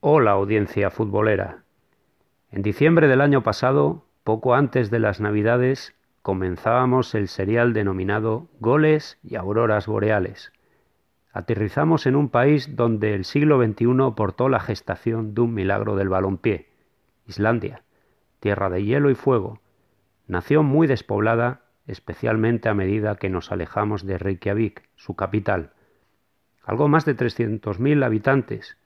Hola audiencia futbolera. En diciembre del año pasado, poco antes de las Navidades, comenzábamos el serial denominado Goles y Auroras Boreales. Aterrizamos en un país donde el siglo XXI portó la gestación de un milagro del balompié, Islandia, tierra de hielo y fuego, nación muy despoblada, especialmente a medida que nos alejamos de Reykjavik, su capital. Algo más de 300.000 habitantes,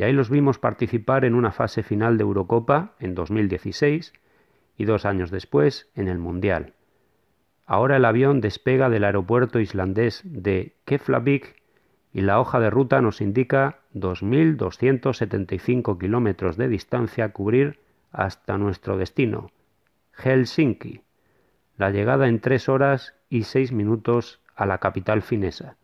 y ahí los vimos participar en una fase final de Eurocopa en 2016 y dos años después en el Mundial. Ahora el avión despega del aeropuerto islandés de Keflavik y la hoja de ruta nos indica 2.275 kilómetros de distancia a cubrir hasta nuestro destino, Helsinki, la llegada en tres horas y seis minutos a la capital finesa.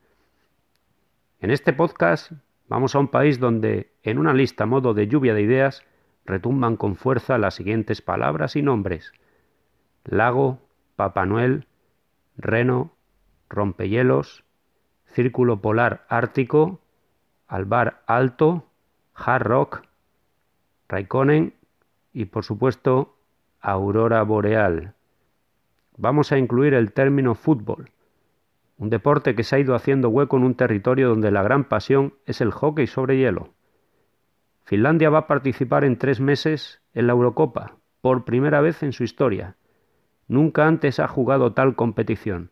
En este podcast Vamos a un país donde, en una lista modo de lluvia de ideas, retumban con fuerza las siguientes palabras y nombres. Lago, Papá Noel, Reno, Rompehielos, Círculo Polar Ártico, Albar Alto, Hard Rock, Raikkonen y, por supuesto, Aurora Boreal. Vamos a incluir el término fútbol, un deporte que se ha ido haciendo hueco en un territorio donde la gran pasión es el hockey sobre hielo. Finlandia va a participar en tres meses en la Eurocopa, por primera vez en su historia. Nunca antes ha jugado tal competición.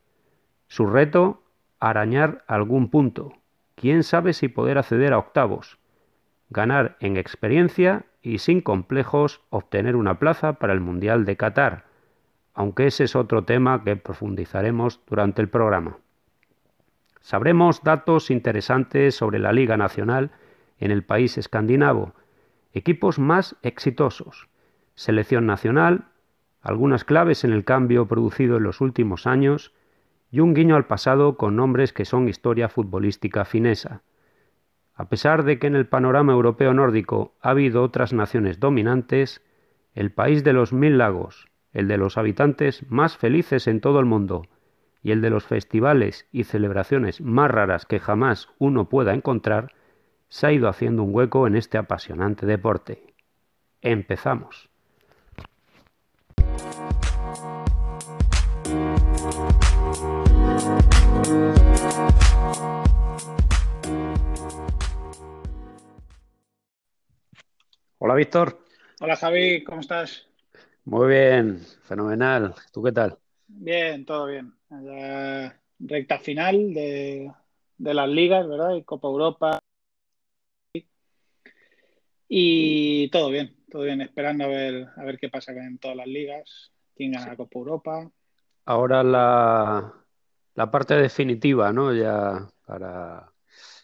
Su reto, arañar algún punto. Quién sabe si poder acceder a octavos. Ganar en experiencia y sin complejos obtener una plaza para el Mundial de Qatar, aunque ese es otro tema que profundizaremos durante el programa. Sabremos datos interesantes sobre la Liga Nacional en el país escandinavo, equipos más exitosos, selección nacional, algunas claves en el cambio producido en los últimos años y un guiño al pasado con nombres que son historia futbolística finesa. A pesar de que en el panorama europeo nórdico ha habido otras naciones dominantes, el país de los mil lagos, el de los habitantes más felices en todo el mundo, y el de los festivales y celebraciones más raras que jamás uno pueda encontrar, se ha ido haciendo un hueco en este apasionante deporte. Empezamos. Hola Víctor. Hola Javi, ¿cómo estás? Muy bien, fenomenal. ¿Tú qué tal? Bien, todo bien. Recta final de, las ligas, ¿verdad? Y Copa Europa. Y todo bien, todo bien, esperando a ver, a ver qué pasa en todas las ligas, quién gana la Copa Europa. Ahora la, la parte definitiva, ¿no? Ya para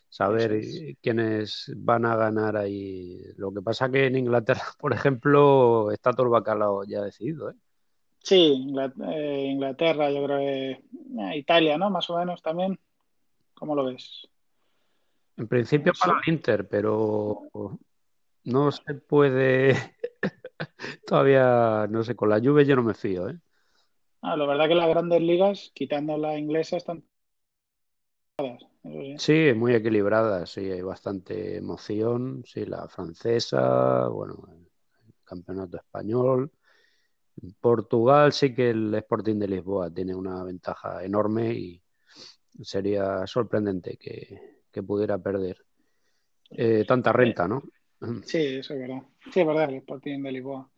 saber quiénes van a ganar ahí. Lo que pasa que en Inglaterra, por ejemplo, está todo el bacalao ya decidido, ¿eh? Sí, eh, Inglaterra, yo creo que eh, Italia, ¿no? Más o menos también. ¿Cómo lo ves? En principio para el Inter, pero no se puede. Todavía, no sé, con la lluvia yo no me fío, ¿eh? Ah, la verdad que las grandes ligas, quitando la inglesa, están. Sí, muy equilibradas, sí, hay bastante emoción. Sí, la francesa, bueno, el campeonato español. Portugal sí que el Sporting de Lisboa tiene una ventaja enorme y sería sorprendente que, pudiera perder eh, tanta renta, ¿no? Sí, eso es verdad. Sí, es verdad, el Sporting de Lisboa.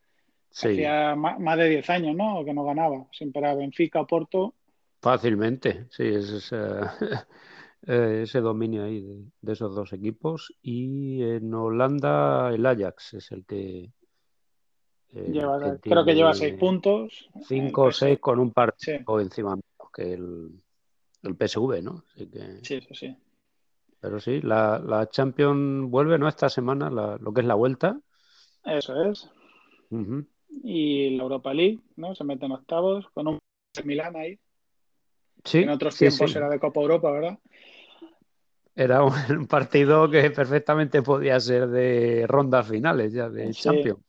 Hacía más de 10 años, ¿no? Que no ganaba. Siempre era Benfica o Porto. Fácilmente, sí, es, eh, ese dominio ahí de, de, esos dos equipos. Y en Holanda el Ajax es el que, eh, creo que lleva seis puntos. Cinco o seis con un partido encima que el, el PSV, ¿no? sí, sí, sí. Pero sí, la, la Champions vuelve, ¿no? Esta semana, lo que es la vuelta. Eso es. Y la Europa League, ¿no? Se mete en octavos con un Milán ahí. Sí. En otros tiempos era de Copa Europa, ¿verdad? Era un, partido que perfectamente podía ser de rondas finales ya de Champions.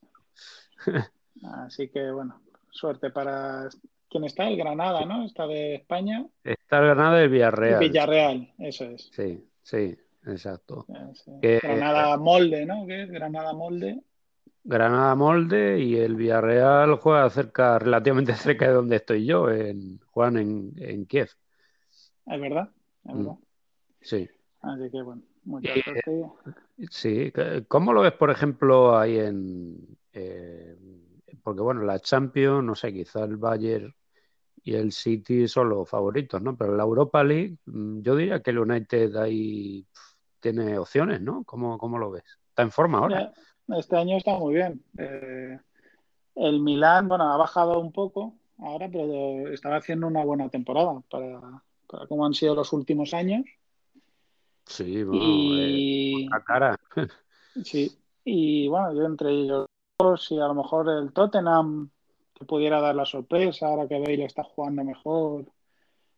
Así que bueno, suerte para quién está, el Granada, ¿no? Está de España. Está el Granada y el Villarreal. Villarreal, eso es. Sí, sí. exacto. Granada Molde, ¿no? ¿Qué Granada Molde. Granada Molde y el Villarreal juega cerca, relativamente cerca de donde estoy yo, en Juan en, Kiev. Es verdad, es verdad. Mm. Sí. Así que bueno, muchas gracias. Sí, ¿cómo lo ves, por ejemplo, ahí en... Eh, porque bueno, la Champions, no sé, quizá el Bayern y el City son los favoritos, ¿no? Pero la Europa League, mm, yo diría que el United ahí tiene opciones, ¿no? ¿Cómo, cómo lo ves? ¿Está en forma ahora? Este año está muy bien. Eh, el Milán, bueno, ha bajado un poco ahora, pero estaba haciendo una buena temporada para, para cómo han sido los últimos años. Sí, bueno, y... cara. sí, y bueno, yo entre ellos, si a lo mejor el Tottenham que pudiera dar la sorpresa, ahora que Bale está jugando mejor,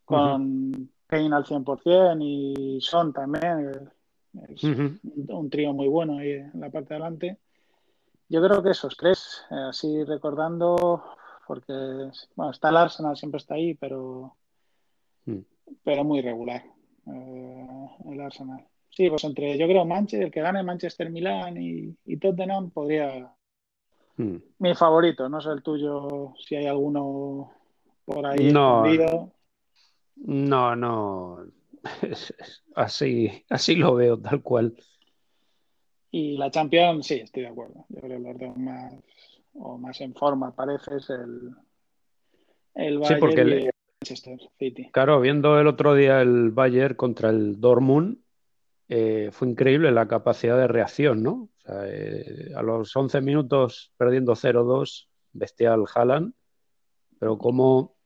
con Kane al 100% y Son también, es un trío muy bueno ahí en la parte de adelante. Yo creo que esos tres, eh, así recordando, porque bueno, está el Arsenal, siempre está ahí, pero, mm. pero muy regular. Eh, el Arsenal. Sí, pues entre, yo creo, Manchester, el que gane Manchester Milán y, y Tottenham podría. Hmm. Mi favorito, no sé el tuyo, si hay alguno por ahí no, No, no. así, así lo veo, tal cual. Y la Champions, sí, estoy de acuerdo. Yo creo que los dos más, o más en forma, parece, es el, el Bayern porque Claro, viendo el otro día el Bayern contra el Dortmund, eh, fue increíble la capacidad de reacción, ¿no? Eh, a los 11 minutos perdiendo 0-2, bestial Haaland, pero cómo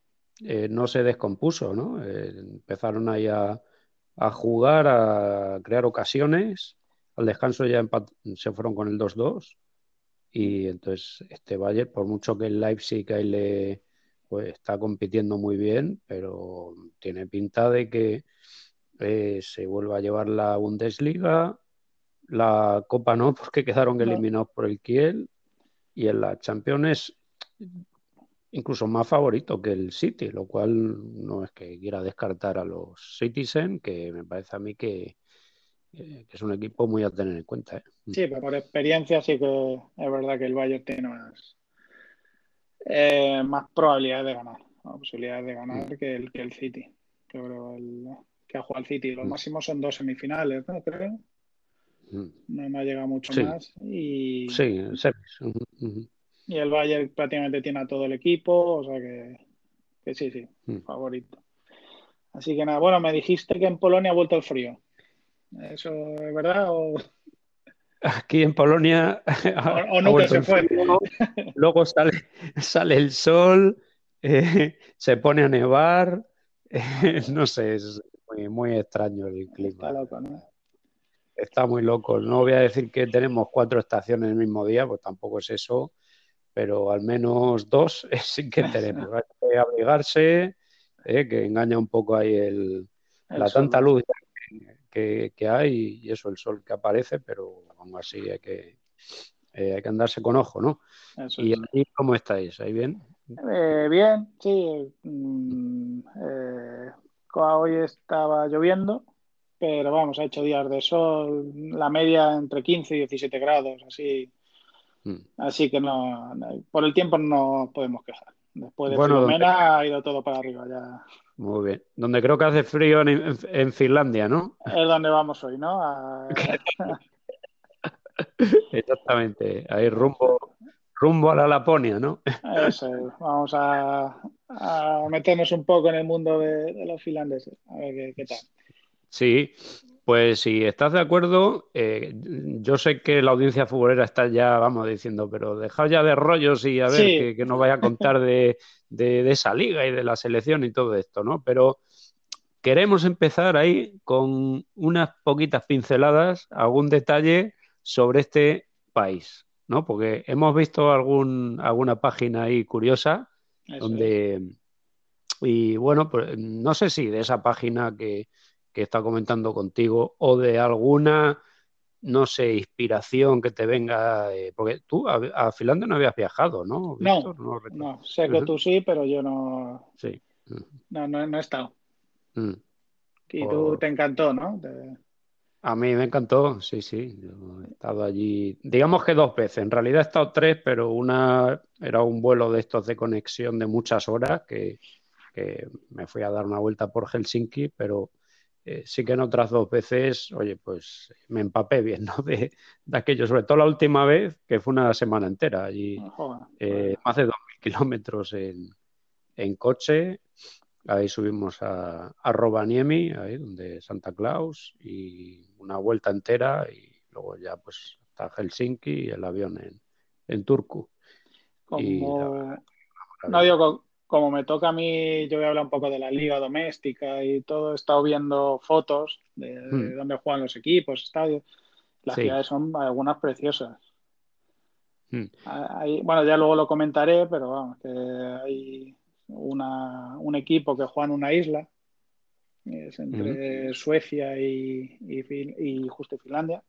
eh, no se descompuso, ¿no? empezaron ahí a, jugar, a crear ocasiones, al descanso ya se fueron con el 2-2 y entonces este Bayern, por mucho que el Leipzig ahí le pues está compitiendo muy bien, pero tiene pinta de que eh, se vuelva a llevar la Bundesliga, la Copa no, porque quedaron eliminados por el Kiel, y en la Champions incluso más favorito que el City, lo cual no es que quiera descartar a los Citizen, que me parece a mí que, eh, es un equipo muy a tener en cuenta. ¿eh? Sí, pero por experiencia sí que es verdad que el Bayern tiene más, eh, más probabilidades de ganar, posibilidades de ganar mm. que, el, que el City. Yo creo el, que ha jugado el City. Los mm. máximos son dos semifinales, ¿no? Creo. Mm. No me ha llegado mucho más. Y, sí, y el Bayern prácticamente tiene a todo el equipo, o sea que, que sí, sí, favorito. Así que nada, bueno, me dijiste que en Polonia ha vuelto el frío. ¿Eso es verdad? O... Aquí en Polonia. O, nunca se fue. luego sale, sale el sol, eh, se pone a nevar. Eh, no sé, es muy, muy extraño el clima. Está loco, ¿no? Está muy loco. No voy a decir que tenemos cuatro estaciones el mismo día, pues tampoco es eso, pero al menos dos sí que tenemos. Hay que abrigarse, eh, que engaña un poco ahí el, la tanta luz que, hay y eso, el sol que aparece, pero aún así hay que, eh, hay que andarse con ojo, ¿no? ¿Y ahí cómo estáis? ¿Ahí bien? Eh, bien, sí. Mm, hoy estaba lloviendo, pero vamos, ha hecho días de sol, la media entre 15 y 17 grados, así. Mm. Así que no, por el tiempo no podemos quejar. Después de bueno, ha ido todo para arriba ya. Muy bien. Donde creo que hace frío en, Finlandia, ¿no? Es donde vamos hoy, ¿no? Exactamente. Ahí rumbo, rumbo a la Laponia, ¿no? Eso Vamos a, meternos un poco en el mundo de, los finlandeses. A ver qué, tal. Sí, pues si estás de acuerdo, eh, yo sé que la audiencia futbolera está ya, vamos diciendo, pero dejad ya de rollos y a ver que, nos vaya a contar de, de, esa liga y de la selección y todo esto, ¿no? Pero queremos empezar ahí con unas poquitas pinceladas, algún detalle sobre este país, ¿no? Porque hemos visto algún, alguna página ahí curiosa donde... Y bueno, pues no sé si de esa página que, que está comentando contigo o de alguna, no sé, inspiración que te venga, porque tú a, Finlandia no habías viajado, ¿no? No, no, sé que tú sí, pero yo no. Sí. No, no, he estado. Mm. Y tú te encantó, ¿no? A mí me encantó, sí, sí. Yo he estado allí, digamos que dos veces. En realidad he estado tres, pero una era un vuelo de estos de conexión de muchas horas que, me fui a dar una vuelta por Helsinki, pero eh, sí que en otras dos veces, oye, pues me empapé bien, ¿no? De, aquello, sobre todo la última vez, que fue una semana entera allí, eh, más de 2.000 kilómetros en, en coche Ahí subimos a, a Rovaniemi, ahí donde Santa Claus, y una vuelta entera y luego ya pues hasta Helsinki y el avión en, en Turku. Como... no digo, como me toca a mí, yo voy a hablar un poco de la liga doméstica y todo, he estado viendo fotos de, hmm. dónde juegan los equipos, estadios. Las ciudades son algunas preciosas. Hmm. bueno, ya luego lo comentaré, pero vamos, que hay una, un equipo que juega en una isla, es entre Suecia y, y, justo Finlandia,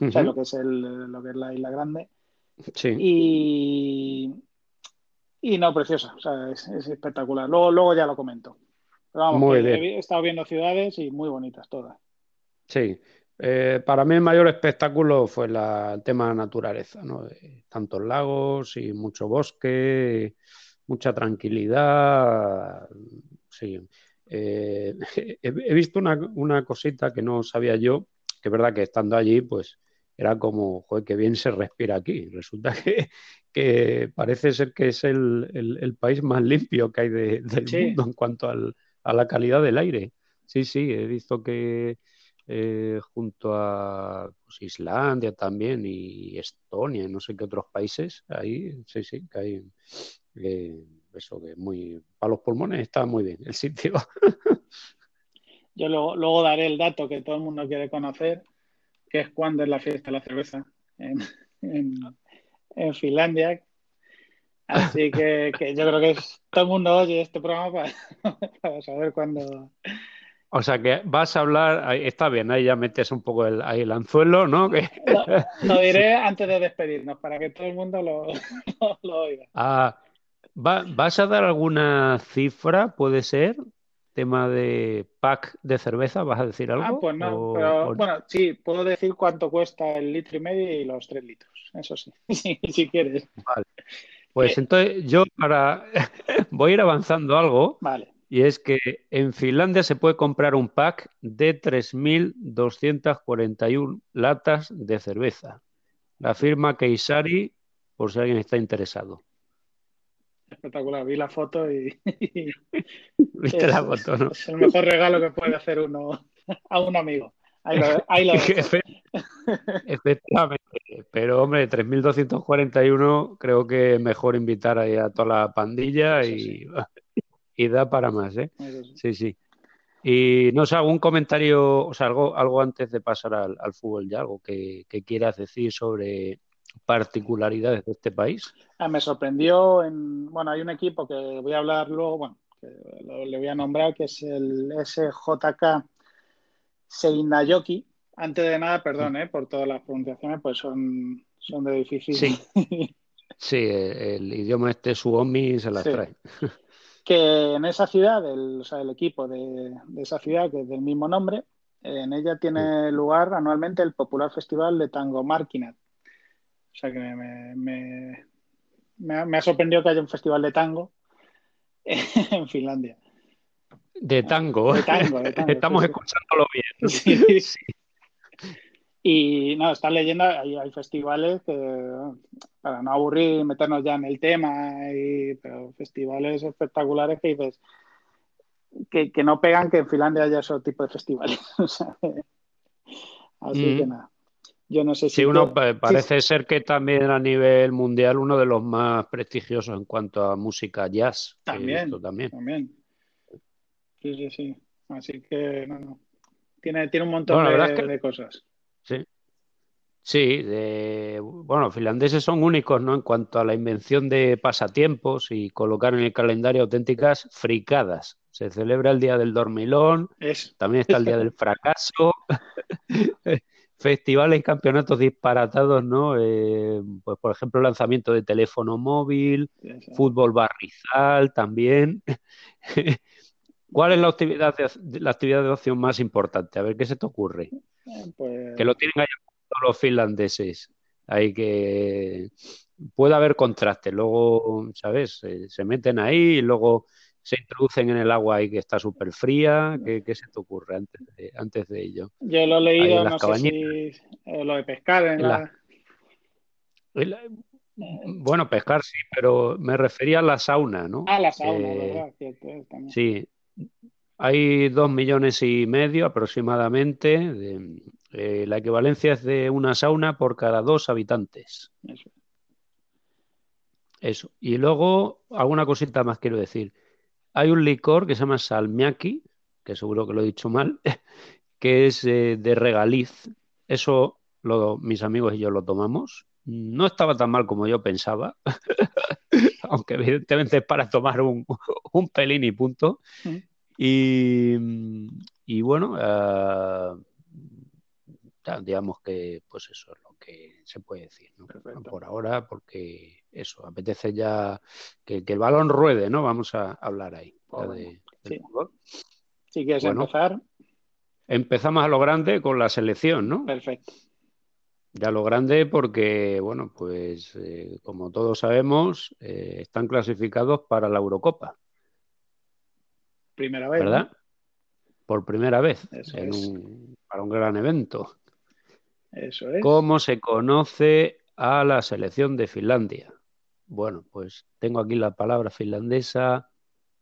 o sea, lo que es, el, lo que es la isla grande. Sí. Y, y no, preciosa, o sea, es, espectacular. Luego, luego ya lo comento. Pero vamos, he, estado viendo ciudades y muy bonitas todas. Sí, eh, para mí el mayor espectáculo fue el tema de la naturaleza, ¿no? tantos lagos y mucho bosque mucha tranquilidad. Sí. Eh, he, visto una, cosita que no sabía yo, que es verdad que estando allí, pues era como, joder, qué bien se respira aquí. Resulta que, parece ser que es el, país más limpio que hay del mundo en cuanto a la calidad del aire. Sí, sí, he visto que eh, junto a pues, Islandia también y Estonia y no sé qué otros países, ahí sí, sí, que hay eso que muy para los pulmones está muy bien el sitio. Yo luego, daré el dato que todo el mundo quiere conocer, que es cuando es la fiesta de la cerveza en, en, Finlandia. Así que, yo creo que todo el mundo oye este programa para, saber cuándo, o sea que vas a hablar, está bien, ahí ya metes un poco el, ahí el anzuelo, ¿no? Que... Lo, diré antes de despedirnos, para que todo el mundo lo, lo oiga. Ah, ¿Vas a dar alguna cifra, puede ser? Tema de pack de cerveza, ¿vas a decir algo? Ah, pues no, pero bueno, sí, puedo decir cuánto cuesta el litro y medio y los tres litros, eso sí, si quieres. Vale. Pues eh, entonces yo para voy a ir avanzando algo. Vale. Y es que en Finlandia se puede comprar un pack de 3.241 latas de cerveza. La firma Keisari, por si alguien está interesado espectacular. Vi la foto y. Viste la foto, ¿no? Es el mejor regalo que puede hacer uno a un amigo. Ahí lo, ahí Efectivamente. Pero, hombre, 3.241 creo que es mejor invitar ahí a toda la pandilla y, y da para más, ¿eh? Sí, sí. Y no sé, algún comentario, o sea, algo, algo antes de pasar al, fútbol ya, algo que, que quieras decir sobre particularidades de este país? Ah, me sorprendió, en, bueno, hay un equipo que voy a hablar luego, bueno, que le voy a nombrar, que es el SJK Seinayoki. Antes de nada, perdón eh, por todas las pronunciaciones, pues son, son de difícil. Sí, sí el, idioma este Suomi se las trae. Que en esa ciudad, el, o sea, el equipo de, de, esa ciudad, que es del mismo nombre, en ella tiene lugar anualmente el popular festival de tango Markinat o sea que me, me, ha, sorprendido que haya un festival de tango en Finlandia. De tango. De tango, Estamos escuchándolo bien. Sí, Y no, está leyendo, hay, hay, festivales que, para no aburrir, meternos ya en el tema, y, pero festivales espectaculares que dices que, que, no pegan que en Finlandia haya ese tipo de festivales. así que mm. nada. Yo no sé si. Sí, uno parece ser que también a nivel mundial uno de los más prestigiosos en cuanto a música jazz. También. también. Sí, sí, sí. Así que, no, Tiene, tiene un montón de, cosas. Sí. Sí, bueno, finlandeses son únicos, ¿no? En cuanto a la invención de pasatiempos y colocar en el calendario auténticas fricadas. Se celebra el día del dormilón, también está el día del fracaso. festivales campeonatos disparatados, ¿no? Eh, pues por ejemplo, lanzamiento de teléfono móvil, fútbol barrizal también. ¿Cuál es la actividad, de, la actividad de ocio más importante? A ver, ¿qué se te ocurre? Pues... Que lo tienen ahí los finlandeses. Hay que. Puede haber contraste. Luego, ¿sabes? Se, meten ahí y luego se introducen en el agua y que está súper fría. ¿Qué, ¿Qué, se te ocurre antes de, antes de ello? Yo lo he leído, no sé si lo de pescar en la... Bueno, pescar sí, pero me refería a la sauna, ¿no? Ah, la sauna, ¿verdad? Sí, hay dos millones y medio aproximadamente. De, eh, la equivalencia es de una sauna por cada dos habitantes. Eso. Eso. Y luego, alguna cosita más quiero decir. Hay un licor que se llama salmiaki, que seguro que lo he dicho mal, que es eh, de regaliz. Eso lo, mis amigos y yo lo tomamos. No estaba tan mal como yo pensaba, aunque evidentemente es para tomar un, un pelín y punto. Mm. Y, bueno, uh, digamos que pues eso es lo que se puede decir por ahora, porque eso, apetece ya que, el balón ruede, ¿no? Vamos a hablar ahí. de, sí. Si quieres empezar. Empezamos a lo grande con la selección, ¿no? Perfecto. Ya lo grande porque, bueno, pues eh, como todos sabemos, eh, están clasificados para la Eurocopa. Primera vez. ¿Verdad? Por primera vez para un gran evento. ¿Cómo se conoce a la selección de Finlandia? Bueno, pues tengo aquí la palabra finlandesa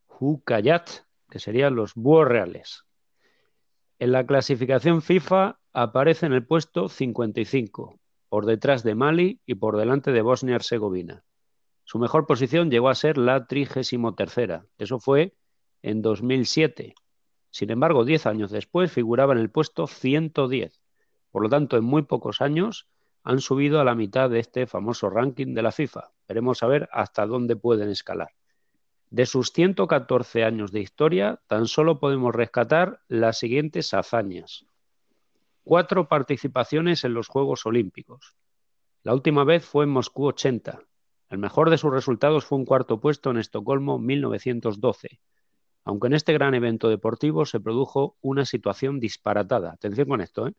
Hukayat, que serían los búhos reales. En la clasificación FIFA aparece en el puesto 55, por detrás de Mali y por delante de Bosnia-Herzegovina. Su mejor posición llegó a ser la 33. Eso fue en 2007. Sin embargo, 10 años después figuraba en el puesto 110. Por lo tanto, en muy pocos años han subido a la mitad de este famoso ranking de la FIFA. Veremos a ver hasta dónde pueden escalar. De sus 114 años de historia, tan solo podemos rescatar las siguientes hazañas. Cuatro participaciones en los Juegos Olímpicos. La última vez fue en Moscú 80. El mejor de sus resultados fue un cuarto puesto en Estocolmo 1912 aunque en este gran evento deportivo se produjo una situación disparatada. Atención con esto, ¿eh?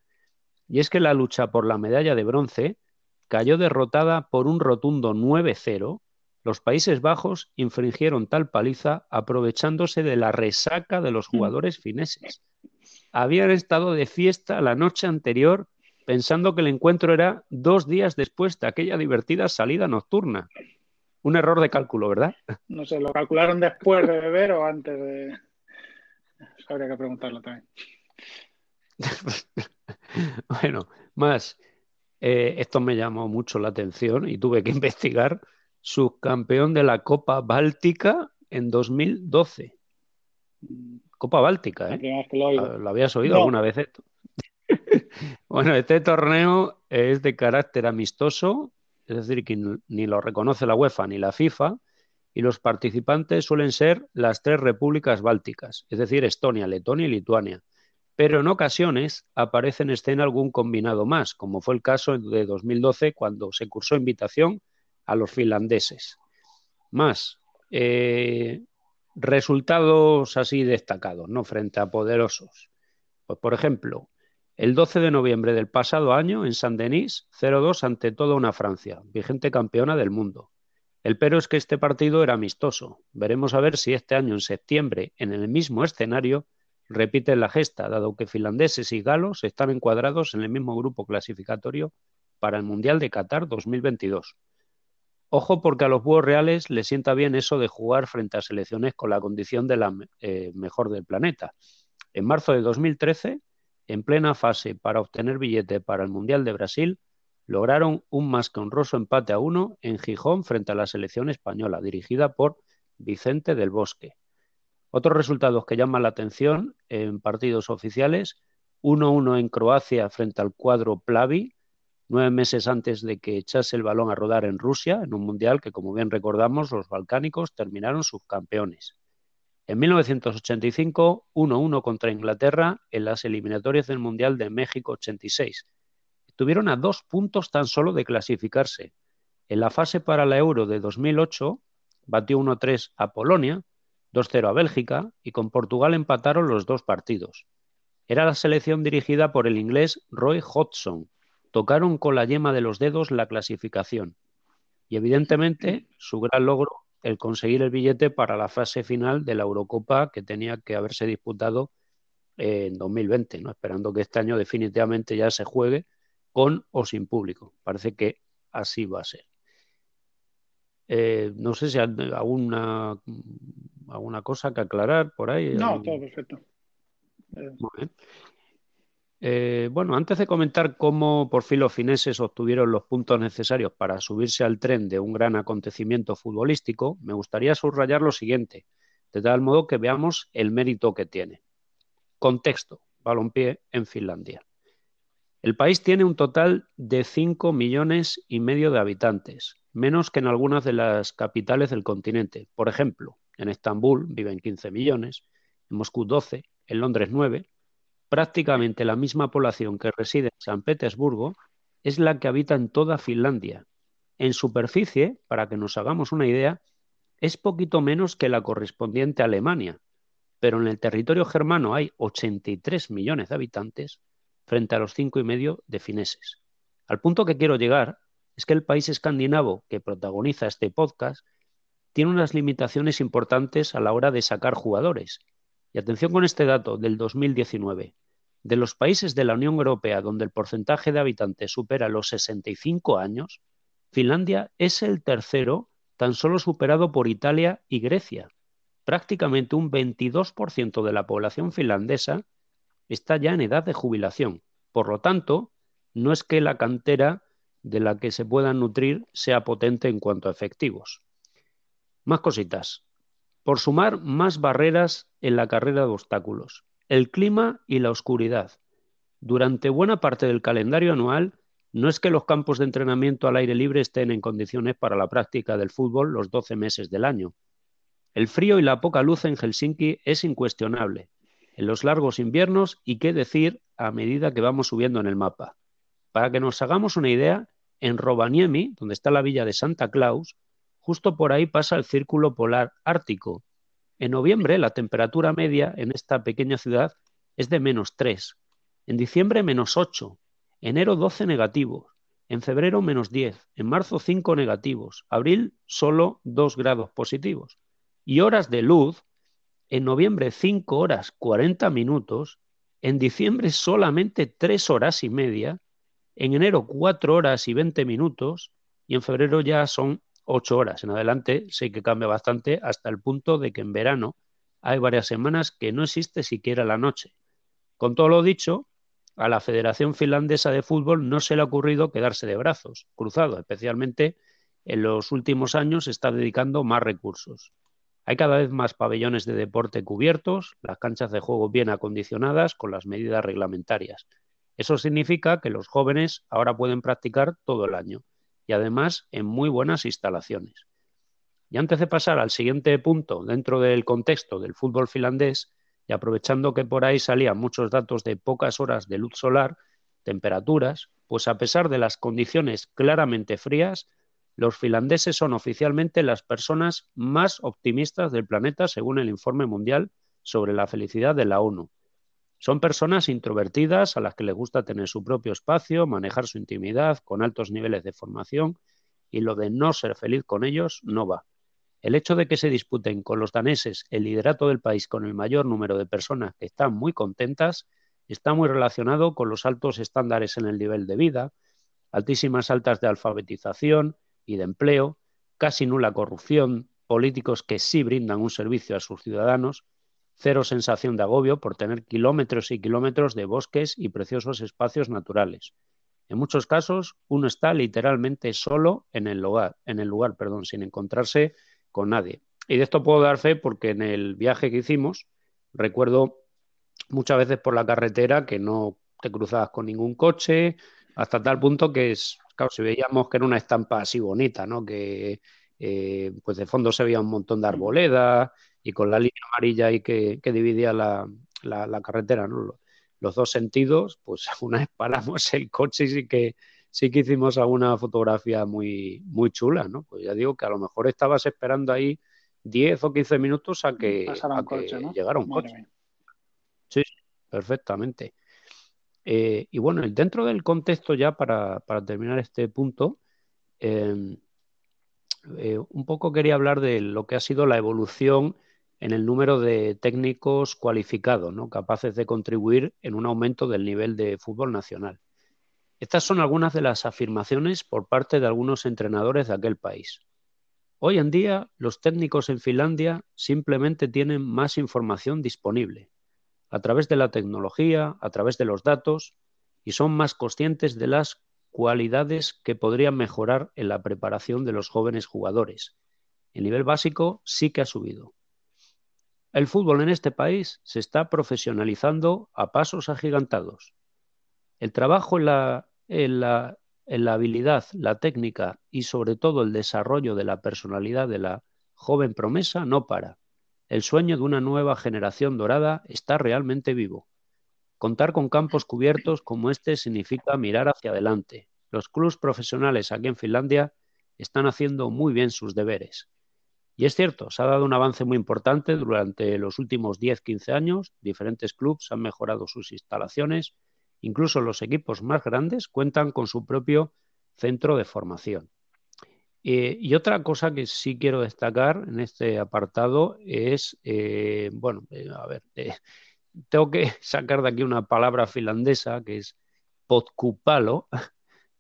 Y es que la lucha por la medalla de bronce cayó derrotada por un rotundo 9-0. Los Países Bajos infringieron tal paliza aprovechándose de la resaca de los mm. jugadores fineses. Habían estado de fiesta la noche anterior pensando que el encuentro era dos días después de aquella divertida salida nocturna. Un error de cálculo, ¿verdad? No sé, ¿lo calcularon después de beber o antes de...? Habría que preguntarlo también. bueno, más, eh, esto me llamó mucho la atención y tuve que investigar. Subcampeón de la Copa Báltica en 2012. Copa Báltica, ¿eh? lo, habías oído alguna vez esto? bueno, este torneo es de carácter amistoso es decir, que ni lo reconoce la UEFA ni la FIFA, y los participantes suelen ser las tres repúblicas bálticas, es decir, Estonia, Letonia y Lituania. Pero en ocasiones aparece en escena algún combinado más, como fue el caso de 2012 cuando se cursó invitación a los finlandeses. Más, eh, resultados así destacados, ¿no? Frente a poderosos. Pues, por ejemplo, el 12 de noviembre del pasado año, en Saint-Denis, 0-2 ante toda una Francia, vigente campeona del mundo. El pero es que este partido era amistoso. Veremos a ver si este año, en septiembre, en el mismo escenario, repiten la gesta, dado que finlandeses y galos están encuadrados en el mismo grupo clasificatorio para el Mundial de Qatar 2022. Ojo porque a los búhos reales les sienta bien eso de jugar frente a selecciones con la condición de la eh, mejor del planeta. En marzo de 2013, en plena fase para obtener billete para el Mundial de Brasil, lograron un más que honroso empate a uno en Gijón frente a la selección española, dirigida por Vicente del Bosque. Otros resultados que llaman la atención en partidos oficiales, 1-1 en Croacia frente al cuadro Plavi, nueve meses antes de que echase el balón a rodar en Rusia, en un mundial que, como bien recordamos, los balcánicos terminaron subcampeones. En 1985, 1-1 contra Inglaterra en las eliminatorias del Mundial de México 86. Estuvieron a dos puntos tan solo de clasificarse. En la fase para la Euro de 2008, batió 1-3 a Polonia, 2-0 a Bélgica y con Portugal empataron los dos partidos. Era la selección dirigida por el inglés Roy Hodgson. Tocaron con la yema de los dedos la clasificación. Y evidentemente su gran logro, el conseguir el billete para la fase final de la Eurocopa que tenía que haberse disputado en 2020, ¿no? esperando que este año definitivamente ya se juegue con o sin público. Parece que así va a ser. Eh, no sé si alguna, alguna cosa que aclarar por ahí. No, todo perfecto. Eh, bueno, antes de comentar cómo por fin los fineses obtuvieron los puntos necesarios para subirse al tren de un gran acontecimiento futbolístico, me gustaría subrayar lo siguiente, de tal modo que veamos el mérito que tiene. Contexto, balompié en Finlandia. El país tiene un total de 5 millones y medio de habitantes, menos que en algunas de las capitales del continente. Por ejemplo, en Estambul viven 15 millones, en Moscú 12, en Londres 9. Prácticamente la misma población que reside en San Petersburgo es la que habita en toda Finlandia. En superficie, para que nos hagamos una idea, es poquito menos que la correspondiente a Alemania, pero en el territorio germano hay 83 millones de habitantes frente a los cinco y medio de fineses. Al punto que quiero llegar es que el país escandinavo que protagoniza este podcast tiene unas limitaciones importantes a la hora de sacar jugadores. Y atención con este dato del 2019. De los países de la Unión Europea donde el porcentaje de habitantes supera los 65 años, Finlandia es el tercero, tan solo superado por Italia y Grecia prácticamente un 22% de la población finlandesa está ya en edad de jubilación. Por lo tanto, no es que la cantera de la que se puedan nutrir sea potente en cuanto a efectivos. Más cositas. Por sumar más barreras en la carrera de obstáculos. El clima y la oscuridad. Durante buena parte del calendario anual, no es que los campos de entrenamiento al aire libre estén en condiciones para la práctica del fútbol los 12 meses del año. El frío y la poca luz en Helsinki es incuestionable. En los largos inviernos y qué decir a medida que vamos subiendo en el mapa. Para que nos hagamos una idea, en Rovaniemi, donde está la villa de Santa Claus, justo por ahí pasa el círculo polar ártico. En noviembre la temperatura media en esta pequeña ciudad es de menos 3, en diciembre menos 8, enero 12 negativos, en febrero menos 10, en marzo 5 negativos, abril solo 2 grados positivos. Y horas de luz, en noviembre 5 horas 40 minutos, en diciembre solamente 3 horas y media, en enero 4 horas y 20 minutos. Y en febrero ya son 8 horas. En adelante sé que cambia bastante hasta el punto de que en verano hay varias semanas que no existe siquiera la noche. Con todo lo dicho, a la Federación Finlandesa de Fútbol no se le ha ocurrido quedarse de brazos cruzados, especialmente en los últimos años está dedicando más recursos. Hay cada vez más pabellones de deporte cubiertos, las canchas de juego bien acondicionadas con las medidas reglamentarias. Eso significa que los jóvenes ahora pueden practicar todo el año y además en muy buenas instalaciones. Y antes de pasar al siguiente punto dentro del contexto del fútbol finlandés, y aprovechando que por ahí salían muchos datos de pocas horas de luz solar, temperaturas, pues a pesar de las condiciones claramente frías, los finlandeses son oficialmente las personas más optimistas del planeta según el informe mundial sobre la felicidad de la ONU. Son personas introvertidas a las que les gusta tener su propio espacio, manejar su intimidad, con altos niveles de formación, y lo de no ser feliz con ellos no va. El hecho de que se disputen con los daneses el liderato del país con el mayor número de personas que están muy contentas está muy relacionado con los altos estándares en el nivel de vida, altísimas altas de alfabetización, y de empleo, casi nula corrupción, políticos que sí brindan un servicio a sus ciudadanos, cero sensación de agobio por tener kilómetros y kilómetros de bosques y preciosos espacios naturales. En muchos casos, uno está literalmente solo en el lugar, en el lugar, perdón, sin encontrarse con nadie. Y de esto puedo dar fe porque en el viaje que hicimos, recuerdo muchas veces por la carretera que no te cruzabas con ningún coche, hasta tal punto que es, claro, si veíamos que era una estampa así bonita, ¿no? Que eh, pues de fondo se veía un montón de arboledas y con la línea amarilla ahí que, dividía la, carretera, ¿no? Los dos sentidos, pues una vez paramos el coche y sí que sí que hicimos alguna fotografía muy, muy chula, ¿no? Pues ya digo que a lo mejor estabas esperando ahí 10 o 15 minutos a que, llegara un coche. Sí, perfectamente. Eh, y bueno, dentro del contexto ya para, terminar este punto, em, eh, un poco quería hablar de lo que ha sido la evolución en el número de técnicos cualificados, ¿no? capaces de contribuir en un aumento del nivel de fútbol nacional. Estas son algunas de las afirmaciones por parte de algunos entrenadores de aquel país. Hoy en día, los técnicos en Finlandia simplemente tienen más información disponible, a través de la tecnología, a través de los datos, y son más conscientes de las cualidades que podrían mejorar en la preparación de los jóvenes jugadores. El nivel básico sí que ha subido. El fútbol en este país se está profesionalizando a pasos agigantados. El trabajo en la, habilidad, la técnica y sobre todo el desarrollo de la personalidad de la joven promesa no para. El sueño de una nueva generación dorada está realmente vivo. Contar con campos cubiertos como este significa mirar hacia adelante. Los clubes profesionales aquí en Finlandia están haciendo muy bien sus deberes. Y es cierto, se ha dado un avance muy importante durante los últimos 10-15 años. Diferentes clubes han mejorado sus instalaciones. Incluso los equipos más grandes cuentan con su propio centro de formación. Eh, y otra cosa que sí quiero destacar en este apartado es, eh, bueno, eh, a ver, tengo que sacar de aquí una palabra finlandesa que es potkupalo,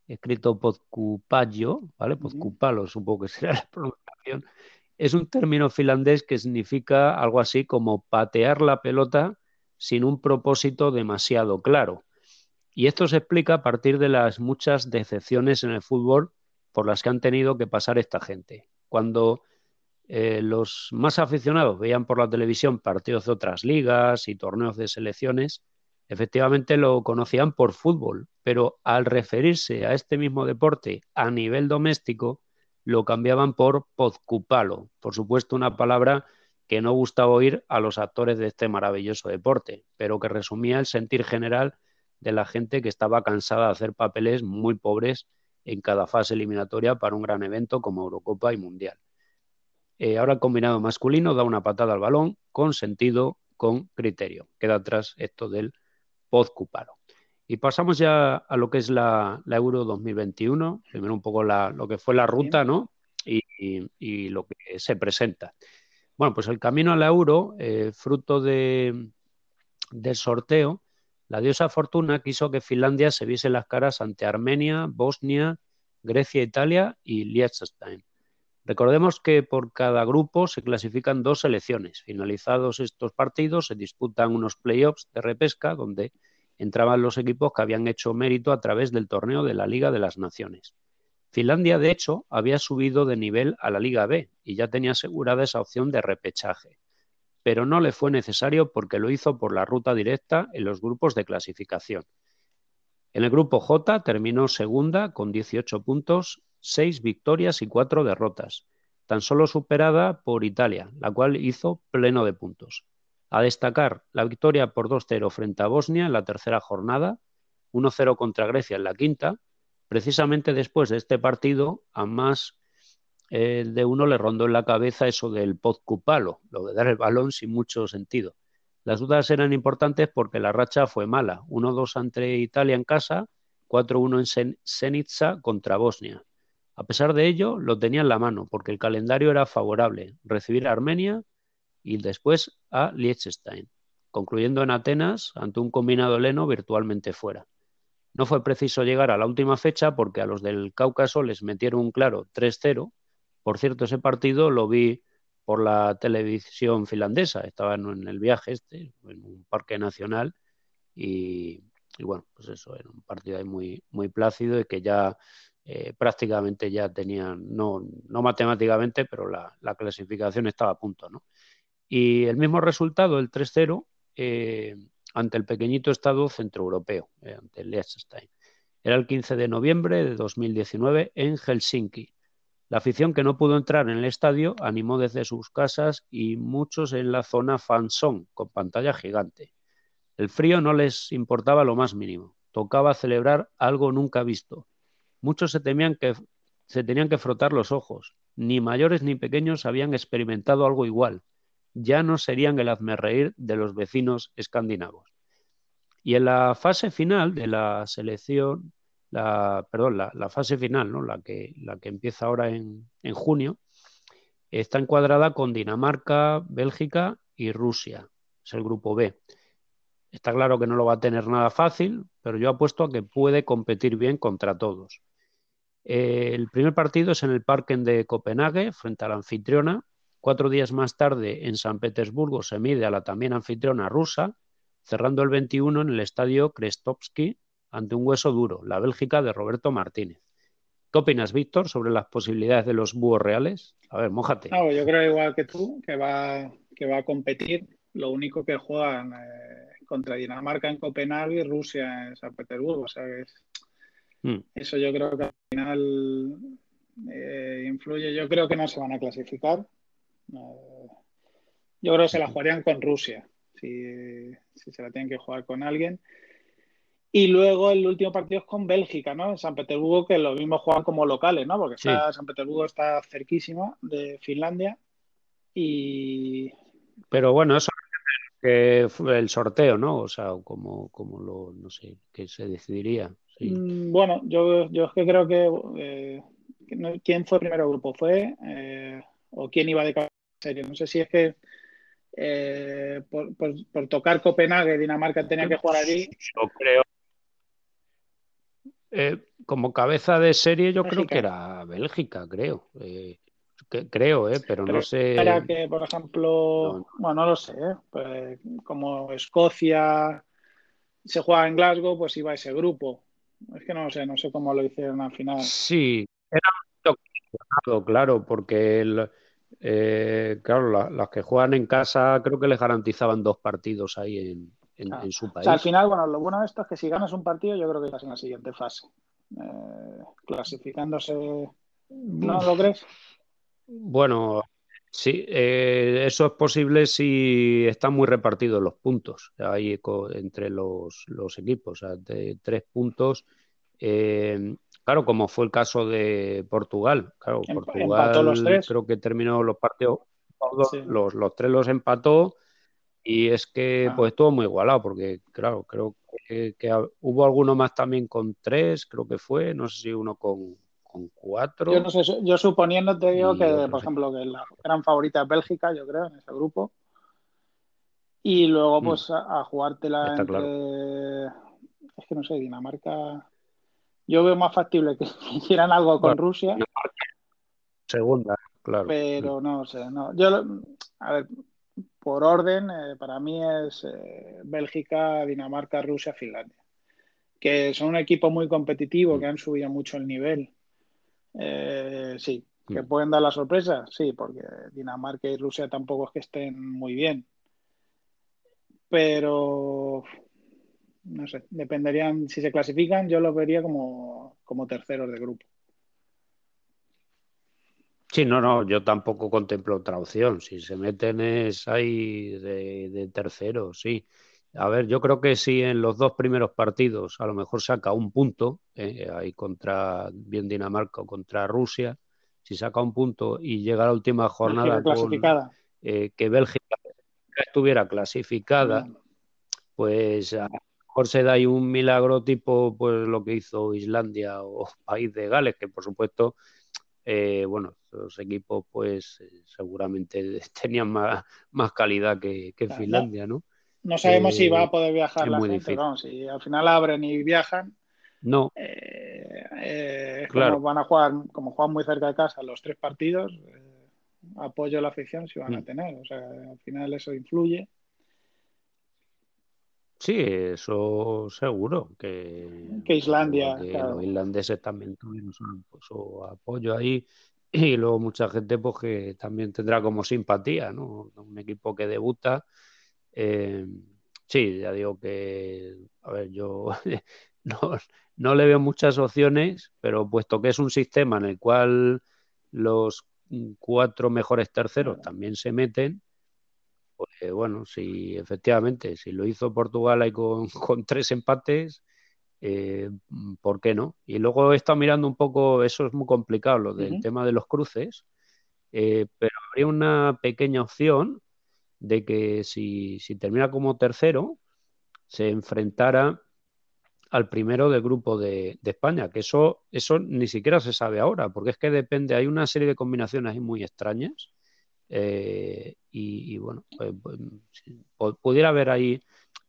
escrito potkupallo, ¿vale? Potkupalo, supongo que será la pronunciación es un término finlandés que significa algo así como patear la pelota sin un propósito demasiado claro. Y esto se explica a partir de las muchas decepciones en el fútbol por las que han tenido que pasar esta gente. Cuando eh, los más aficionados veían por la televisión partidos de otras ligas y torneos de selecciones, efectivamente lo conocían por fútbol, pero al referirse a este mismo deporte a nivel doméstico, lo cambiaban por podcupalo, por supuesto una palabra que no gustaba oír a los actores de este maravilloso deporte, pero que resumía el sentir general de la gente que estaba cansada de hacer papeles muy pobres en cada fase eliminatoria para un gran evento como Eurocopa y Mundial. Eh, ahora el combinado masculino da una patada al balón con sentido, con criterio. Queda atrás esto del podcupalo. Y pasamos ya a lo que es la, Euro 2021, primero un poco lo que fue la ruta, ¿no? Y, lo que se presenta. Bueno, pues el camino a la Euro, eh, fruto de, del sorteo, la diosa Fortuna quiso que Finlandia se viese las caras ante Armenia, Bosnia, Grecia, Italia y Liechtenstein. Recordemos que por cada grupo se clasifican dos selecciones. Finalizados estos partidos, se disputan unos playoffs de repesca donde entraban los equipos que habían hecho mérito a través del torneo de la Liga de las Naciones. Finlandia, de hecho, había subido de nivel a la Liga B y ya tenía asegurada esa opción de repechaje, pero no le fue necesario porque lo hizo por la ruta directa en los grupos de clasificación. En el grupo J terminó segunda con 18 puntos, 6 victorias y 4 derrotas, tan solo superada por Italia, la cual hizo pleno de puntos. A destacar la victoria por 2-0 frente a Bosnia en la tercera jornada, 1-0 contra Grecia en la quinta. Precisamente después de este partido, a más de uno le rondó en la cabeza eso del podcupalo, lo de dar el balón sin mucho sentido. Las dudas eran importantes porque la racha fue mala. 1-2 ante Italia en casa, 4-1 en Senica contra Bosnia. A pesar de ello, lo tenía en la mano porque el calendario era favorable. Recibir a Armenia, y después a Liechtenstein, concluyendo en Atenas ante un combinado leno virtualmente fuera. No fue preciso llegar a la última fecha porque a los del Cáucaso les metieron un claro 3-0. Por cierto, ese partido lo vi por la televisión finlandesa. Estaba en el viaje este, en un parque nacional y, bueno, pues eso, era un partido ahí muy, muy plácido y que ya eh, prácticamente ya tenían, no, no matemáticamente, pero la, la, clasificación estaba a punto, ¿no? Y el mismo resultado, el 3-0, eh, ante el pequeñito Estado centroeuropeo, eh, ante el Liechtenstein. Era el 15 de noviembre de 2019 en Helsinki. La afición que no pudo entrar en el estadio animó desde sus casas y muchos en la zona fansón, con pantalla gigante. El frío no les importaba lo más mínimo. Tocaba celebrar algo nunca visto. Muchos se temían que se tenían que frotar los ojos. Ni mayores ni pequeños habían experimentado algo igual ya no serían el hazmerreír de los vecinos escandinavos. Y en la fase final de la selección, la, perdón, la, fase final, ¿no? la, que, la que empieza ahora en, en junio, está encuadrada con Dinamarca, Bélgica y Rusia. Es el grupo B. Está claro que no lo va a tener nada fácil, pero yo apuesto a que puede competir bien contra todos. Eh, el primer partido es en el Parken de Copenhague, frente a la anfitriona. Cuatro días más tarde, en San Petersburgo, se mide a la también anfitriona rusa, cerrando el 21 en el estadio Krestovsky ante un hueso duro, la Bélgica de Roberto Martínez. ¿Qué opinas, Víctor, sobre las posibilidades de los búhos reales? A ver, mójate. yo creo igual que tú, que va, que va a competir. Lo único que juegan eh, contra Dinamarca en Copenhague y Rusia en San Petersburgo. O sea, es, Mm. Eso yo creo que al final eh, influye. Yo creo que no se van a clasificar. Yo creo que se la jugarían con Rusia, si, se la tienen que jugar con alguien. Y luego el último partido es con Bélgica, ¿no? En San Petersburgo, que lo mismo juegan como locales, ¿no? Porque San Petersburgo está cerquísima de Finlandia. Y. Pero bueno, eso que fue el sorteo, ¿no? O sea, como, como lo, no sé, que se decidiría. Mm, bueno, yo, yo es que creo que eh, quién fue el primero grupo fue eh, o quién iba de serie. No sé si es que eh, por, tocar Copenhague, Dinamarca tenía que jugar allí. Yo creo. como cabeza de serie, yo creo que era Bélgica, creo. creo, eh, pero, no sé. Era que, por ejemplo, bueno, no lo sé, pues, como Escocia se juega en Glasgow, pues iba ese grupo. Es que no sé, no sé cómo lo hicieron al final. Sí, era un claro, porque el, eh, claro, las que juegan en casa creo que les garantizaban dos partidos ahí en, en, su país. O sea, al final, bueno, lo bueno de esto es que si ganas un partido, yo creo que estás en la siguiente fase. Eh, clasificándose, ¿no lo crees? Bueno, sí, eh, eso es posible si están muy repartidos los puntos ahí entre los, los equipos, o sea, de tres puntos. Eh, claro, como fue el caso de Portugal. Claro, Portugal los tres. creo que terminó los partidos, los, los, tres los empató y es que ah. pues estuvo muy igualado porque, claro, creo que, hubo alguno más también con tres, creo que fue, no sé si uno con, cuatro. Yo no sé, yo suponiendo te digo que, por ejemplo, que la gran favorita es Bélgica, yo creo, en ese grupo. Y luego, mm. pues, a, jugártela entre. Es que no sé, Dinamarca. Yo veo más factible que hicieran algo con Rusia. Segunda, claro. Pero no sé, no. Yo, a ver, por orden, eh, para mí es eh, Bélgica, Dinamarca, Rusia, Finlandia. Que son un equipo muy competitivo, mm. que han subido mucho el nivel. Eh, sí, que mm. pueden dar la sorpresa, sí, porque Dinamarca y Rusia tampoco es que estén muy bien. Pero no sé, dependerían, si se clasifican, yo los vería como, como terceros de grupo. Sí, no, no, yo tampoco contemplo otra opción. Si se meten es ahí de, de tercero, sí. A ver, yo creo que si en los dos primeros partidos a lo mejor saca un punto, eh, ahí contra bien Dinamarca o contra Rusia, si saca un punto y llega a la última jornada con, eh, que Bélgica estuviera clasificada, mm. pues a lo mejor se da ahí un milagro tipo pues lo que hizo Islandia o País de Gales, que por supuesto, eh, bueno, los equipos pues seguramente tenían más, más calidad que, Finlandia, ¿no? No sabemos si va a poder viajar la gente, si al final abren y viajan. No. Eh, eh, claro. van a jugar, como juegan muy cerca de casa los tres partidos, eh, apoyo a la afición si van a mm. tener. O sea, al final eso influye. Sí, eso seguro. Que, que Islandia. Los islandeses también tuvieron su, apoyo ahí. Y luego mucha gente pues que también tendrá como simpatía, ¿no? Un equipo que debuta eh, sí, ya digo que, a ver, yo no, le veo muchas opciones, pero puesto que es un sistema en el cual los cuatro mejores terceros también se meten, pues bueno, si efectivamente, si lo hizo Portugal ahí con, tres empates, eh, ¿por qué no? Y luego he estado mirando un poco, eso es muy complicado, lo del tema de los cruces, eh, pero habría una pequeña opción de que si, termina como tercero, se enfrentara al primero del grupo de, España, que eso, eso ni siquiera se sabe ahora, porque es que depende, hay una serie de combinaciones muy extrañas. Eh, y, bueno, pues, pues, pudiera haber ahí,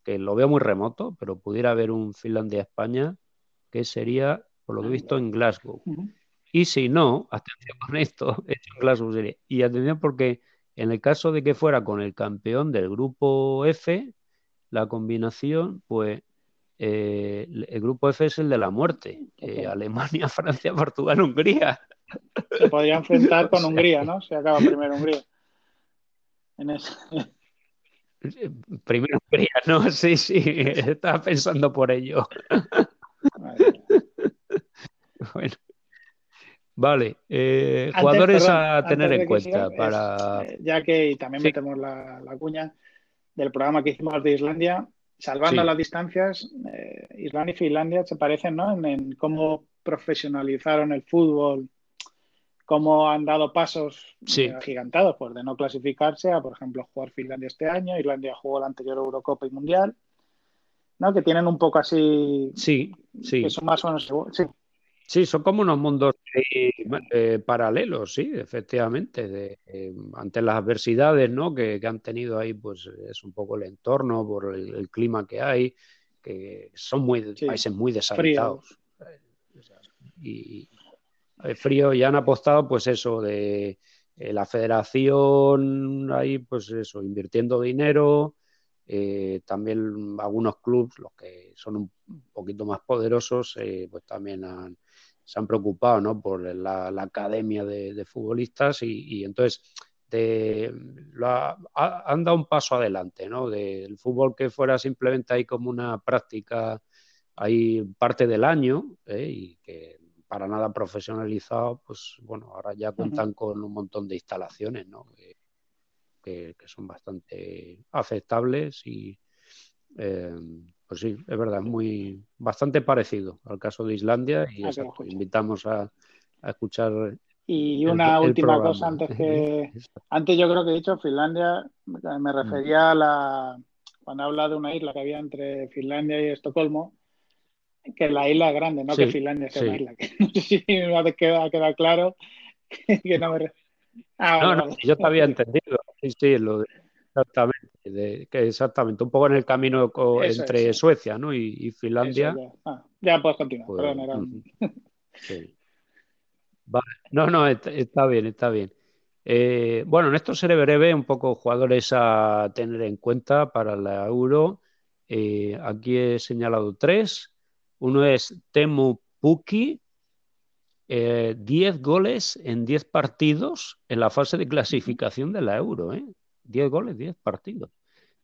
que lo veo muy remoto, pero pudiera haber un Finlandia-España que sería, por lo que he visto, en Glasgow. Y si no, atención con esto, en Glasgow sería. Y atención porque en el caso de que fuera con el campeón del grupo F, la combinación, pues eh, el grupo F es el de la muerte. Alemania, Francia, Portugal, Hungría. Se podría enfrentar con Hungría, ¿no? Se acaba primero Hungría. En ese... Primero Hungría, ¿no? Sí, sí, estaba pensando por ello. bueno. Vale, eh, jugadores a tener en cuenta para... Eh, ya que también metemos la, cuña del programa que hicimos de Islandia, salvando las distancias, eh, Islandia y Finlandia se parecen ¿no? en, cómo profesionalizaron el fútbol, cómo han dado pasos gigantados pues, de no clasificarse a, por ejemplo, jugar Finlandia este año, Islandia jugó la anterior Eurocopa y Mundial, ¿no? que tienen un poco así... Sí, sí. Que son más o menos... Sí. Sí, son como unos mundos eh, paralelos, sí, efectivamente, eh, ante las adversidades ¿no? que, han tenido ahí, pues es un poco el entorno, por el, clima que hay, que son muy países muy deshabitados. Y, frío ya han apostado, pues eso, de eh, la federación ahí, pues eso, invirtiendo dinero, también algunos clubes, los que son un poquito más poderosos, pues también han se han preocupado ¿no? por la, academia de, futbolistas y, entonces han dado un paso adelante, ¿no? Del fútbol que fuera simplemente ahí como una práctica ahí parte del año ¿eh? y que para nada profesionalizado, pues bueno, ahora ya cuentan con un montón de instalaciones, ¿no? Que, son bastante aceptables y eh, pues sí, es verdad, muy bastante parecido al caso de Islandia y ah, invitamos a, escuchar. Y una última cosa antes que antes yo creo que he dicho Finlandia, me mm. refería a la cuando habla de una isla que había entre Finlandia y Estocolmo, que la isla es grande, no que Finlandia sea una isla. no sé si me queda, queda claro que, no me ah, no, no, yo te había entendido. Sí, sí, lo de Exactamente, que exactamente, un poco en el camino entre Suecia ¿no? y, Finlandia. Ah, ya. puedes continuar, pues, No, no, está, bien, está bien. Eh, bueno, en esto seré breve, un poco jugadores a tener en cuenta para la Euro. Eh, aquí he señalado tres. Uno es Temu Puki, 10 eh, goles en 10 partidos en la fase de clasificación de la Euro. ¿eh? 10 goles, 10 partidos.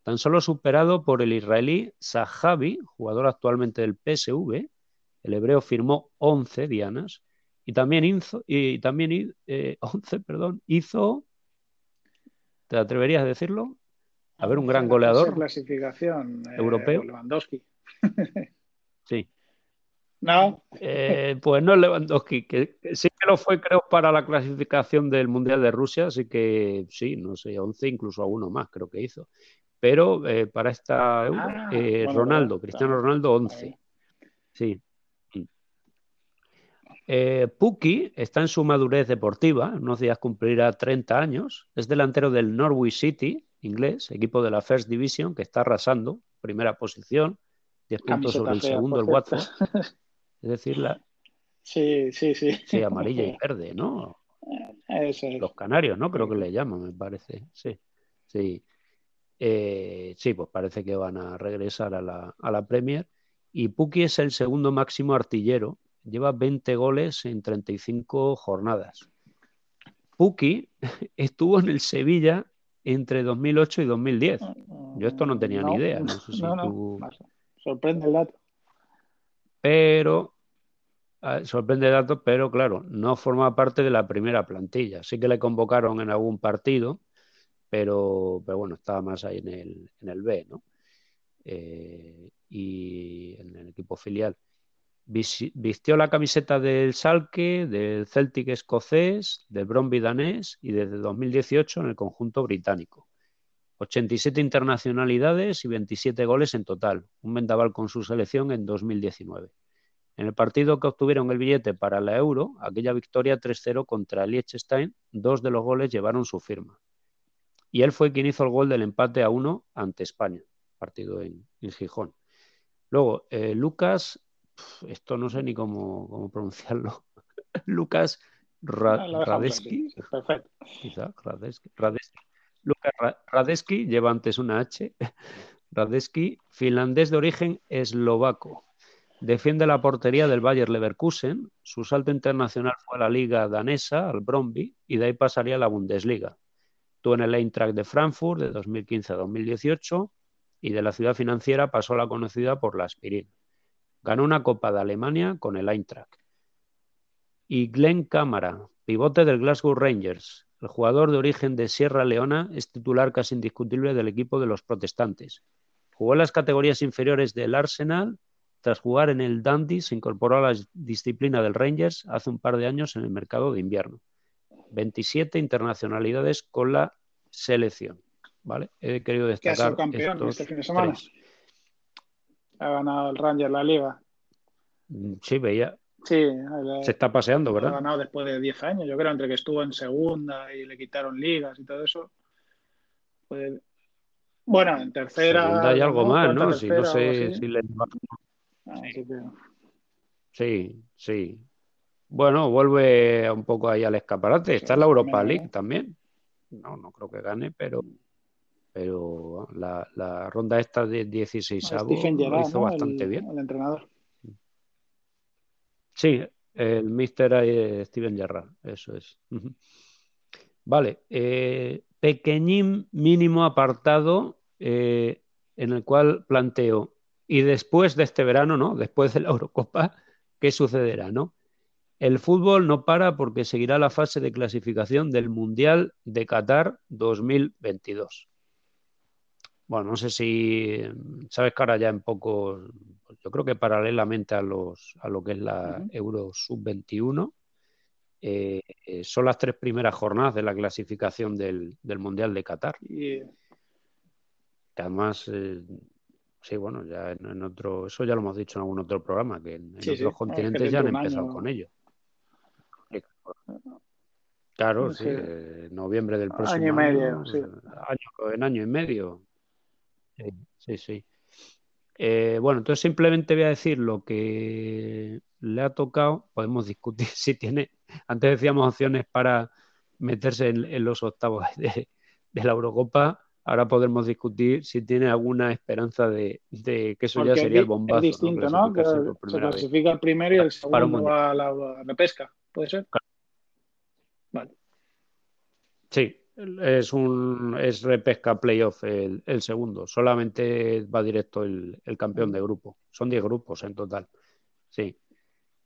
Tan solo superado por el israelí Sahabi, jugador actualmente del PSV. El hebreo firmó 11 dianas y también hizo, y también, 11, eh, perdón, hizo, ¿te atreverías a decirlo? A ver, un gran goleador. Clasificación eh, europeo. Lewandowski. No. Eh, pues no Lewandowski, que, sí que lo fue, creo, para la clasificación del Mundial de Rusia, así que sí, no sé, 11, incluso a uno más creo que hizo. Pero eh, para esta ah, eh, Ronaldo, Cristiano Ronaldo, 11. Sí. Puki está en su madurez deportiva, unos días cumplirá 30 años, es delantero del Norwich City, inglés, equipo de la First Division, que está arrasando, primera posición, 10 puntos sobre el segundo, el Watford. Es decir, la... Sí, sí, sí. Sí, amarilla y verde, ¿no? Los canarios, ¿no? Creo que le llaman, me parece. Sí, sí. Eh, sí, pues parece que van a regresar a la, a la Premier. Y Puki es el segundo máximo artillero. Lleva 20 goles en 35 jornadas. Puki estuvo en el Sevilla entre 2008 y 2010. Yo esto no tenía ni idea. No, sé si tú... Sorprende el dato. Pero sorprende el dato, pero claro, no forma parte de la primera plantilla. Sí que le convocaron en algún partido, pero, pero bueno, estaba más ahí en el, en el B, ¿no? Eh, y en el equipo filial. Vistió la camiseta del Salque, del Celtic escocés, del Bromby danés y desde 2018 en el conjunto británico. 87 internacionalidades y 27 goles en total, un vendaval con su selección en 2019. En el partido que obtuvieron el billete para la Euro, aquella victoria 3-0 contra Liechtenstein, dos de los goles llevaron su firma. Y él fue quien hizo el gol del empate a uno ante España, partido en, Gijón. Luego, eh, Lucas, esto no sé ni cómo, pronunciarlo. Lucas Radeski. Perfecto. Lucas Radeski lleva antes una H. Radeski, finlandés de origen eslovaco. Defiende la portería del Bayer Leverkusen. Su salto internacional fue a la liga danesa, al Bromby, y de ahí pasaría a la Bundesliga. Estuvo en el Eintracht de Frankfurt de 2015 a 2018 y de la ciudad financiera pasó a la conocida por la Aspirina. Ganó una Copa de Alemania con el Eintracht. Y Glenn Cámara, pivote del Glasgow Rangers, el jugador de origen de Sierra Leona, es titular casi indiscutible del equipo de los protestantes. Jugó en las categorías inferiores del Arsenal. Tras jugar en el Dundee, se incorporó a la disciplina del Rangers hace un par de años en el mercado de invierno. 27 internacionalidades con la selección. ¿vale? He querido destacar. Que ha sido campeón este fin de semana. Ha ganado el Rangers la liga. Mm, sí, veía, Sí, se está paseando, ¿verdad? Ha ganado después de 10 años, yo creo, entre que estuvo en segunda y le quitaron ligas y todo eso. Bueno, en tercera. Segunda hay algo más, ¿no? Si no sé si le. Sí, sí. Bueno, vuelve un poco ahí al escaparate. Está en la Europa League también. No, no creo que gane, pero pero la, la ronda esta de 16 avos lo hizo bastante bien. El entrenador. Sí, el Mr. Steven Gerrard, eso es. Vale, eh, pequeñín mínimo apartado eh, en el cual planteo, y después de este verano, ¿no? Después de la Eurocopa, ¿qué sucederá, no? El fútbol no para porque seguirá la fase de clasificación del Mundial de Qatar 2022. Bueno, no sé si sabes que ahora ya en poco yo creo que paralelamente a, los, a lo que es la Euro Sub-21, eh, eh, son las tres primeras jornadas de la clasificación del, Mundial de Qatar. Que además, eh, sí, bueno, ya en, otro, eso ya lo hemos dicho en algún otro programa, que en, otros continentes ya han empezado con ello. Claro, sí, noviembre del próximo año. y medio, sí. en año y medio. sí, sí. Eh, bueno, entonces simplemente voy a decir lo que le ha tocado. Podemos discutir si tiene, antes decíamos opciones para meterse en, los octavos de, la Eurocopa. Ahora podremos discutir si tiene alguna esperanza de, que eso ya sería el bombazo. Es distinto, ¿no? Que se clasifica el primero y el segundo a la, pesca. ¿Puede ser? Vale. Sí, es un es repesca playoff el, segundo. Solamente va directo el, campeón de grupo. Son 10 grupos en total. Sí.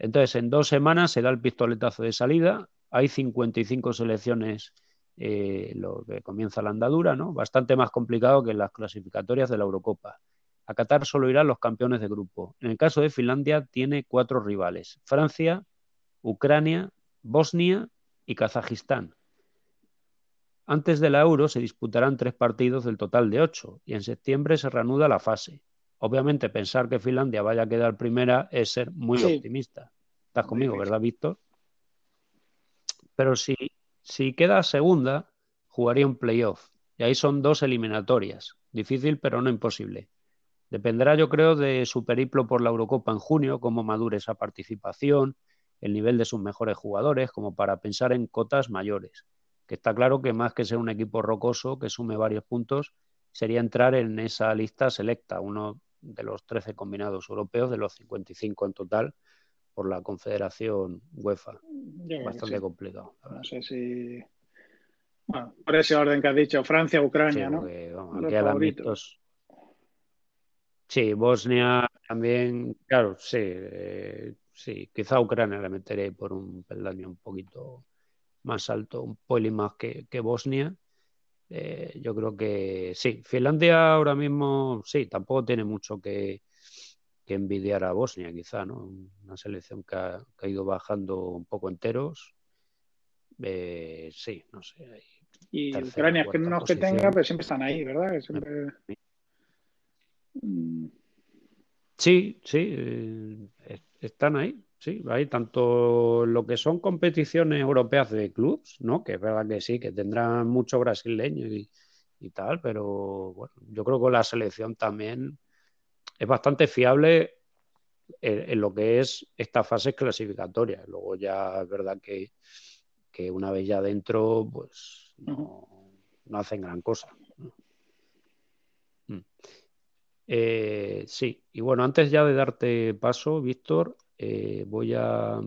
Entonces, en dos semanas se da el pistoletazo de salida. Hay 55 selecciones eh, lo que comienza la andadura, ¿no? Bastante más complicado que las clasificatorias de la Eurocopa. A Qatar solo irán los campeones de grupo. En el caso de Finlandia, tiene cuatro rivales: Francia, Ucrania, Bosnia y Kazajistán. Antes de la Euro se disputarán tres partidos del total de ocho y en septiembre se reanuda la fase. Obviamente pensar que Finlandia vaya a quedar primera es ser muy optimista. Estás conmigo, ¿verdad, Víctor? Pero si, si queda segunda, jugaría un playoff. Y ahí son dos eliminatorias. Difícil, pero no imposible. Dependerá, yo creo, de su periplo por la Eurocopa en junio, cómo madure esa participación, el nivel de sus mejores jugadores, como para pensar en cotas mayores que está claro que más que ser un equipo rocoso que sume varios puntos, sería entrar en esa lista selecta, uno de los 13 combinados europeos, de los 55 en total, por la Confederación UEFA. Bastante complicado. No sé si. Bueno, por ese orden que has dicho, Francia, Ucrania, ¿no? Sí, Bosnia también, claro, sí, eh, sí, quizá Ucrania le meteré por un peldaño un poquito más alto, un poco más que, Bosnia. Eh, yo creo que sí, Finlandia ahora mismo sí, tampoco tiene mucho que, envidiar a Bosnia, quizá, ¿no? Una selección que ha, ido bajando un poco enteros. Eh, sí, no sé. Y Ucrania, es que no es que tenga, pero siempre están ahí, ¿verdad? Sí, sí, eh, están ahí, sí, hay tanto lo que son competiciones europeas de clubs, ¿no? Que es verdad que sí, que tendrán mucho brasileño y, tal, pero bueno, yo creo que la selección también es bastante fiable en, lo que es esta fase clasificatoria. Luego ya es verdad que, una vez ya dentro, pues no, hacen gran cosa. Mm. Eh, sí, y bueno, antes ya de darte paso, Víctor, eh, voy, a,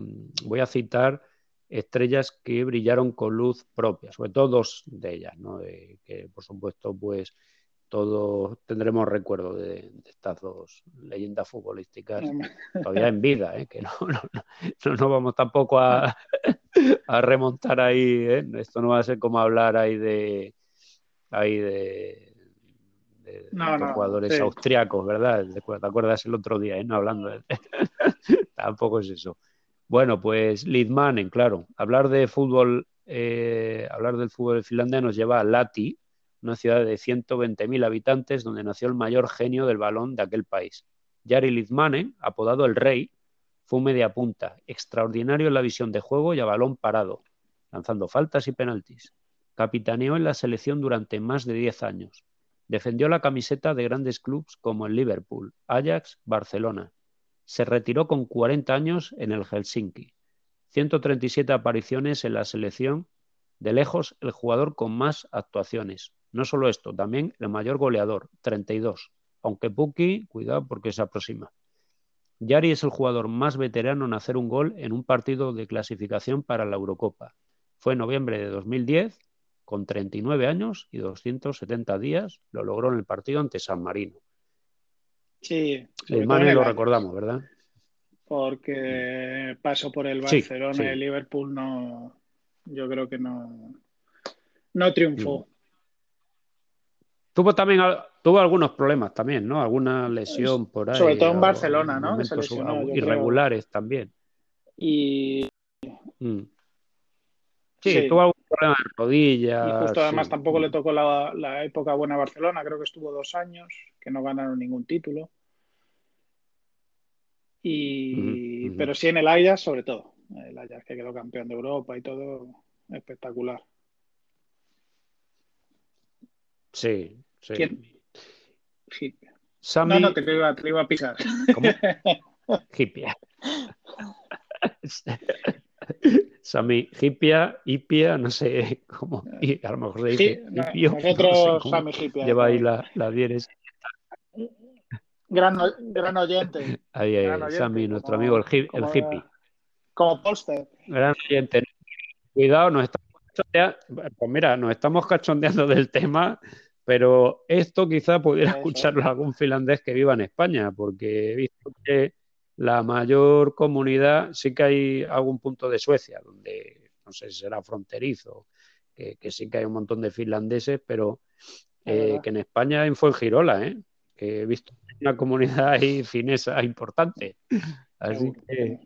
voy a citar estrellas que brillaron con luz propia, sobre todo dos de ellas, ¿no? que por supuesto, pues todos tendremos recuerdo de, estas dos leyendas futbolísticas todavía en vida, ¿eh? que no, no, no, vamos tampoco a, a remontar ahí, ¿eh? esto no va a ser como hablar ahí de ahí de, de, jugadores austriacos, ¿verdad? ¿Te acuerdas el otro día, ¿eh? no hablando de... tampoco es eso. Bueno, pues Lidmanen, claro, hablar de fútbol, eh, hablar del fútbol finlandés nos lleva a Lati, una ciudad de 120.000 habitantes donde nació el mayor genio del balón de aquel país. Jari Lizmanen, apodado el Rey, fue un media punta, extraordinario en la visión de juego y a balón parado, lanzando faltas y penaltis. Capitaneó en la selección durante más de 10 años. Defendió la camiseta de grandes clubes como el Liverpool, Ajax, Barcelona. Se retiró con 40 años en el Helsinki. 137 apariciones en la selección, de lejos el jugador con más actuaciones, no solo esto, también el mayor goleador, 32. Aunque Puki, cuidado porque se aproxima. Yari es el jugador más veterano en hacer un gol en un partido de clasificación para la Eurocopa. Fue en noviembre de 2010, con 39 años y 270 días, lo logró en el partido ante San Marino. Sí, el Mane lo recordamos, ¿verdad? Porque pasó por el Barcelona y el Liverpool no, yo creo que no, no triunfó. Tuvo también tuvo algunos problemas también, ¿no? Alguna lesión por ahí. Sobre todo en Barcelona, ¿no? irregulares también. Y. Mm. Sí, tuvo algún problema de rodillas. Y justo además tampoco le tocó la, época buena a Barcelona, creo que estuvo dos años, que no ganaron ningún título. Y... Pero sí en el Ajax, sobre todo. El Ajax que quedó campeón de Europa y todo, espectacular. Sí, sí. ¿Quién? No, no, te iba, te iba a pisar. ¿Cómo? Hipia. Sami Hipia, Hipia, no sé cómo. A lo mejor se dice sí, nosotros Sami Hipia. Lleva ahí la, la dieres. Gran, gran oyente. Ahí, ahí, gran Sami, nuestro amigo el, el hippie. Como Polster. Gran oyente. Cuidado, nos está pues mira, nos estamos cachondeando del tema, pero esto quizá pudiera escucharlo algún finlandés que viva en España, porque he visto que la mayor comunidad, sí que hay algún punto de Suecia, donde no sé si será fronterizo, que, sí que hay un montón de finlandeses, pero eh, que en España en Fuengirola, ¿eh? que he visto una comunidad ahí finesa importante. Así que,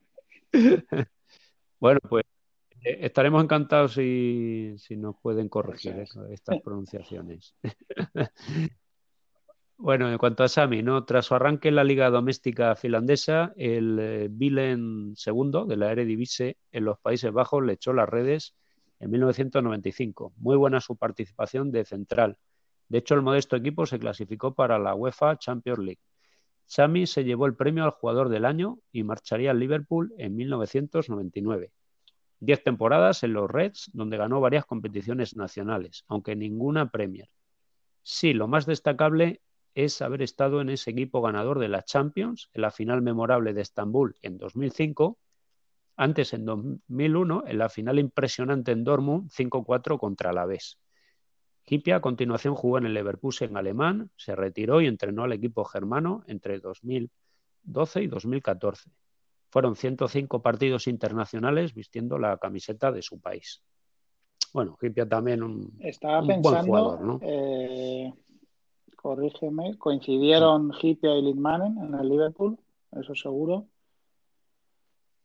bueno, pues estaremos encantados si, nos pueden corregir estas pronunciaciones. bueno, en cuanto a Sami, ¿no? tras su arranque en la liga doméstica finlandesa, el Vilen eh, II de la Eredivisie en los Países Bajos le echó las redes en 1995. Muy buena su participación de central. De hecho, el modesto equipo se clasificó para la UEFA Champions League. Sami se llevó el premio al jugador del año y marcharía al Liverpool en 1999. Diez temporadas en los Reds, donde ganó varias competiciones nacionales, aunque ninguna Premier. Sí, lo más destacable es haber estado en ese equipo ganador de la Champions, en la final memorable de Estambul en 2005, antes en 2001, en la final impresionante en Dortmund 5-4 contra la Alavés. Hipia a continuación jugó en el Leverkusen alemán, se retiró y entrenó al equipo germano entre 2012 y 2014. Fueron 105 partidos internacionales vistiendo la camiseta de su país. Bueno, Hipia también un, Estaba un pensando, buen jugador, ¿no? Eh, corrígeme, coincidieron Hipia y Lindmanen en el Liverpool, eso seguro.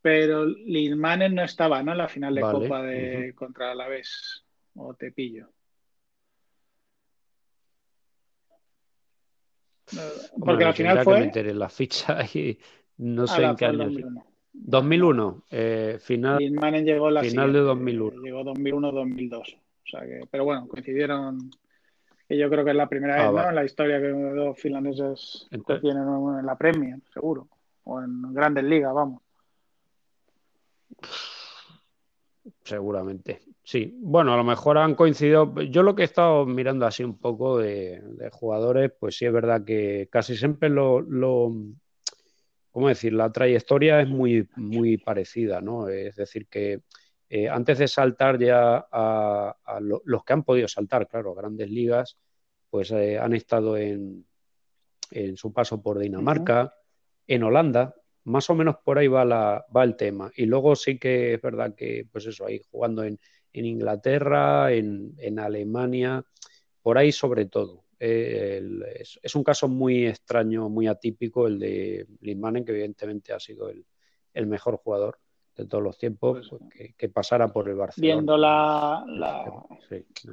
Pero Lindmanen no estaba, ¿no? En la final de. Copa de contra Alavés o Tepillo. Porque bueno, al final fue. Que meter en la ficha y no sé en qué año. 2001, 2001 eh, final, llegó la final de 2001. llegó 2001-2002. O sea que, pero bueno, coincidieron. Que yo creo que es la primera ah, vez en la historia que dos finlandeses tienen en la Premier, seguro. O en grandes ligas, vamos. Seguramente. Sí, bueno, a lo mejor han coincidido. Yo lo que he estado mirando así un poco de, jugadores, pues sí es verdad que casi siempre lo, lo, ¿cómo decir? La trayectoria es muy, muy parecida, ¿no? Es decir, que eh, antes de saltar ya a, los que han podido saltar, claro, grandes ligas, pues eh, han estado en, en, su paso por Dinamarca, en Holanda, más o menos por ahí va, la, va el tema. Y luego sí que es verdad que, pues eso, ahí jugando en, en Inglaterra, en, en, Alemania, por ahí sobre todo. Es, un caso muy extraño, muy atípico el de Limanen, que evidentemente ha sido el, el mejor jugador de todos los tiempos pues, pues, que, pasara por el Barcelona. Viendo la, la,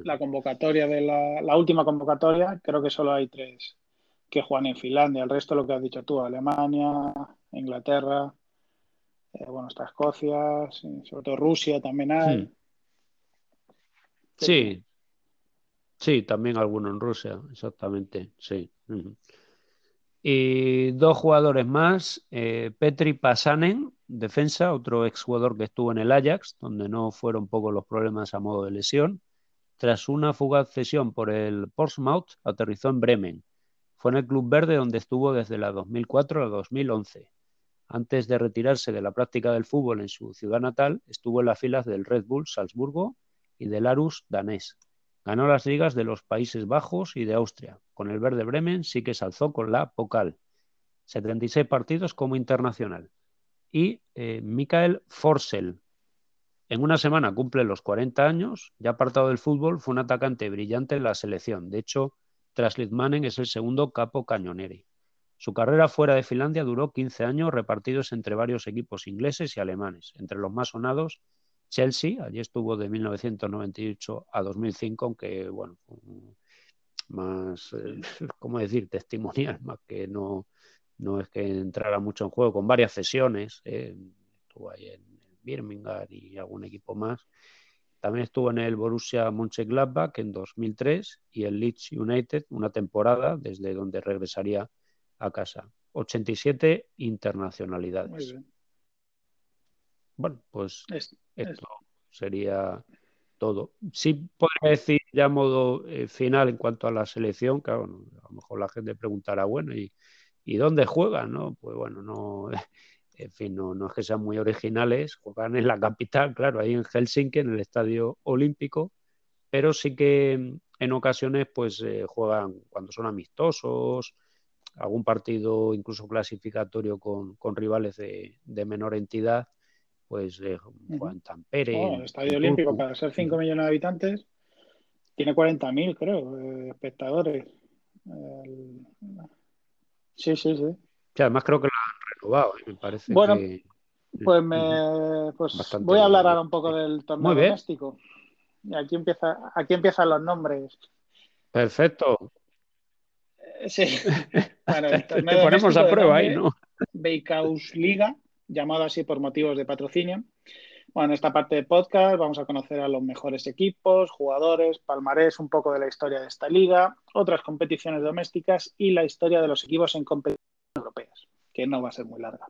la convocatoria de la, la, última convocatoria, creo que solo hay tres que juegan en Finlandia. El resto, lo que has dicho tú, Alemania, Inglaterra, eh, bueno, está Escocia, sobre todo Rusia también hay. Hmm. Sí. Sí, también alguno en Rusia, exactamente, sí. Y dos jugadores más, eh, Petri Pasanen, defensa, otro exjugador que estuvo en el Ajax, donde no fueron pocos los problemas a modo de lesión. Tras una fugaz cesión por el Portsmouth, aterrizó en Bremen. Fue en el Club Verde donde estuvo desde la 2004 a la 2011. Antes de retirarse de la práctica del fútbol en su ciudad natal, estuvo en las filas del Red Bull Salzburgo y del Arus danés. Ganó las ligas de los Países Bajos y de Austria. Con el Verde Bremen sí que se alzó con la Pokal. 76 partidos como internacional. Y eh, Mikael Forsell. En una semana cumple los 40 años, ya apartado del fútbol, fue un atacante brillante en la selección. De hecho, tras Litmanen es el segundo capo cañoneri. Su carrera fuera de Finlandia duró 15 años repartidos entre varios equipos ingleses y alemanes, entre los más sonados Chelsea, allí estuvo de 1998 a 2005, aunque bueno, más, eh, ¿cómo decir?, testimonial, más que no, no es que entrara mucho en juego, con varias sesiones, eh, estuvo ahí en Birmingham y algún equipo más. También estuvo en el Borussia Mönchengladbach en 2003 y el Leeds United una temporada desde donde regresaría a casa. 87 internacionalidades. Bueno, pues esto sería todo. Sí podría decir ya modo eh, final en cuanto a la selección, que a lo mejor la gente preguntará, bueno, ¿y, ¿y dónde juegan? ¿no? Pues bueno, no, en fin, no, no es que sean muy originales, juegan en la capital, claro, ahí en Helsinki, en el Estadio Olímpico, pero sí que en ocasiones pues eh, juegan cuando son amistosos, algún partido incluso clasificatorio con, rivales de, menor entidad, pues eh, juegan Tampere. el Estadio Olímpico, para ser 5 millones de habitantes, tiene 40.000, creo, eh, espectadores. Sí, sí, sí. además creo que lo han renovado, me parece. Bueno, pues, me, pues voy a hablar ahora un poco del torneo doméstico. Y aquí, empieza, aquí empiezan los nombres. Perfecto. Eh, sí. Bueno, Te ponemos a prueba ahí, ¿no? Beikaus Liga, llamado así por motivos de patrocinio. Bueno, en esta parte de podcast vamos a conocer a los mejores equipos, jugadores, palmarés, un poco de la historia de esta liga, otras competiciones domésticas y la historia de los equipos en competiciones europeas, que no va a ser muy larga.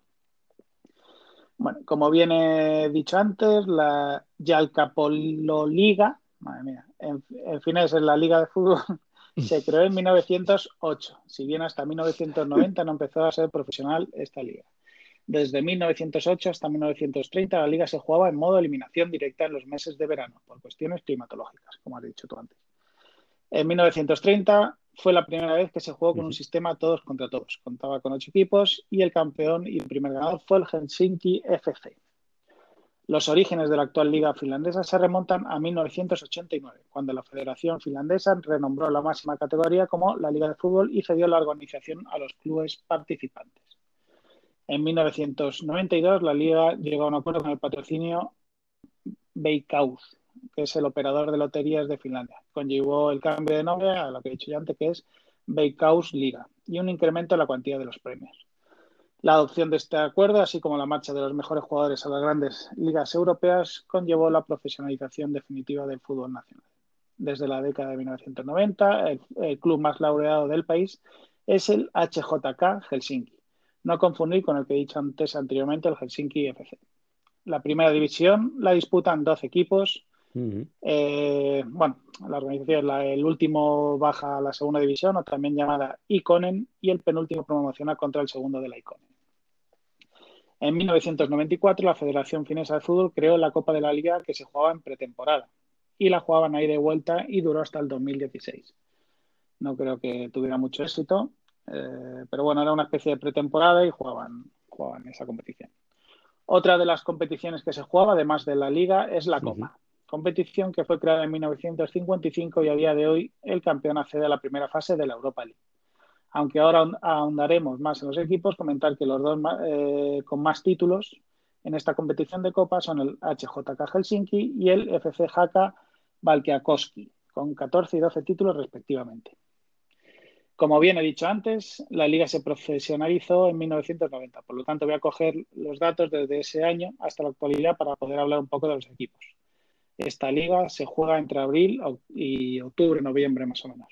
Bueno, como bien he dicho antes, la Yalcapolo Liga, madre mía, en, en fines es la liga de fútbol, se creó en 1908, si bien hasta 1990 no empezó a ser profesional esta liga. Desde 1908 hasta 1930 la liga se jugaba en modo eliminación directa en los meses de verano, por cuestiones climatológicas, como has dicho tú antes. En 1930 fue la primera vez que se jugó con un sistema todos contra todos. Contaba con ocho equipos y el campeón y el primer ganador fue el Helsinki FC. Los orígenes de la actual liga finlandesa se remontan a 1989, cuando la Federación Finlandesa renombró la máxima categoría como la Liga de Fútbol y cedió la organización a los clubes participantes. En 1992 la liga llegó a un acuerdo con el patrocinio Veikkaus, que es el operador de loterías de Finlandia. Conllevó el cambio de nombre a lo que he dicho ya antes, que es Bakehouse Liga y un incremento en la cuantía de los premios. La adopción de este acuerdo, así como la marcha de los mejores jugadores a las grandes ligas europeas, conllevó la profesionalización definitiva del fútbol nacional. Desde la década de 1990, el, club más laureado del país es el HJK Helsinki, no confundir con el que he dicho antes anteriormente, el Helsinki FC. La primera división la disputan 12 equipos. Eh, bueno, la organización, el último baja a la segunda división, o también llamada Iconen, y el penúltimo promociona contra el segundo de la Iconen. En 1994, la Federación Finesa de Fútbol creó la Copa de la Liga que se jugaba en pretemporada y la jugaban ahí de vuelta y duró hasta el 2016. No creo que tuviera mucho éxito, eh, pero bueno, era una especie de pretemporada y jugaban, jugaban esa competición. Otra de las competiciones que se jugaba, además de la liga, es la Copa, competición que fue creada en 1955 y a día de hoy el campeón accede a la primera fase de la Europa League. Aunque ahora ahondaremos más en los equipos, comentar que los dos eh, con más títulos en esta competición de Copa son el HJK Helsinki y el FC Haka Valkeakoski, con 14 y 12 títulos respectivamente. Como bien he dicho antes, la liga se profesionalizó en 1990, por lo tanto voy a coger los datos desde ese año hasta la actualidad para poder hablar un poco de los equipos. Esta liga se juega entre abril y octubre, noviembre más o menos.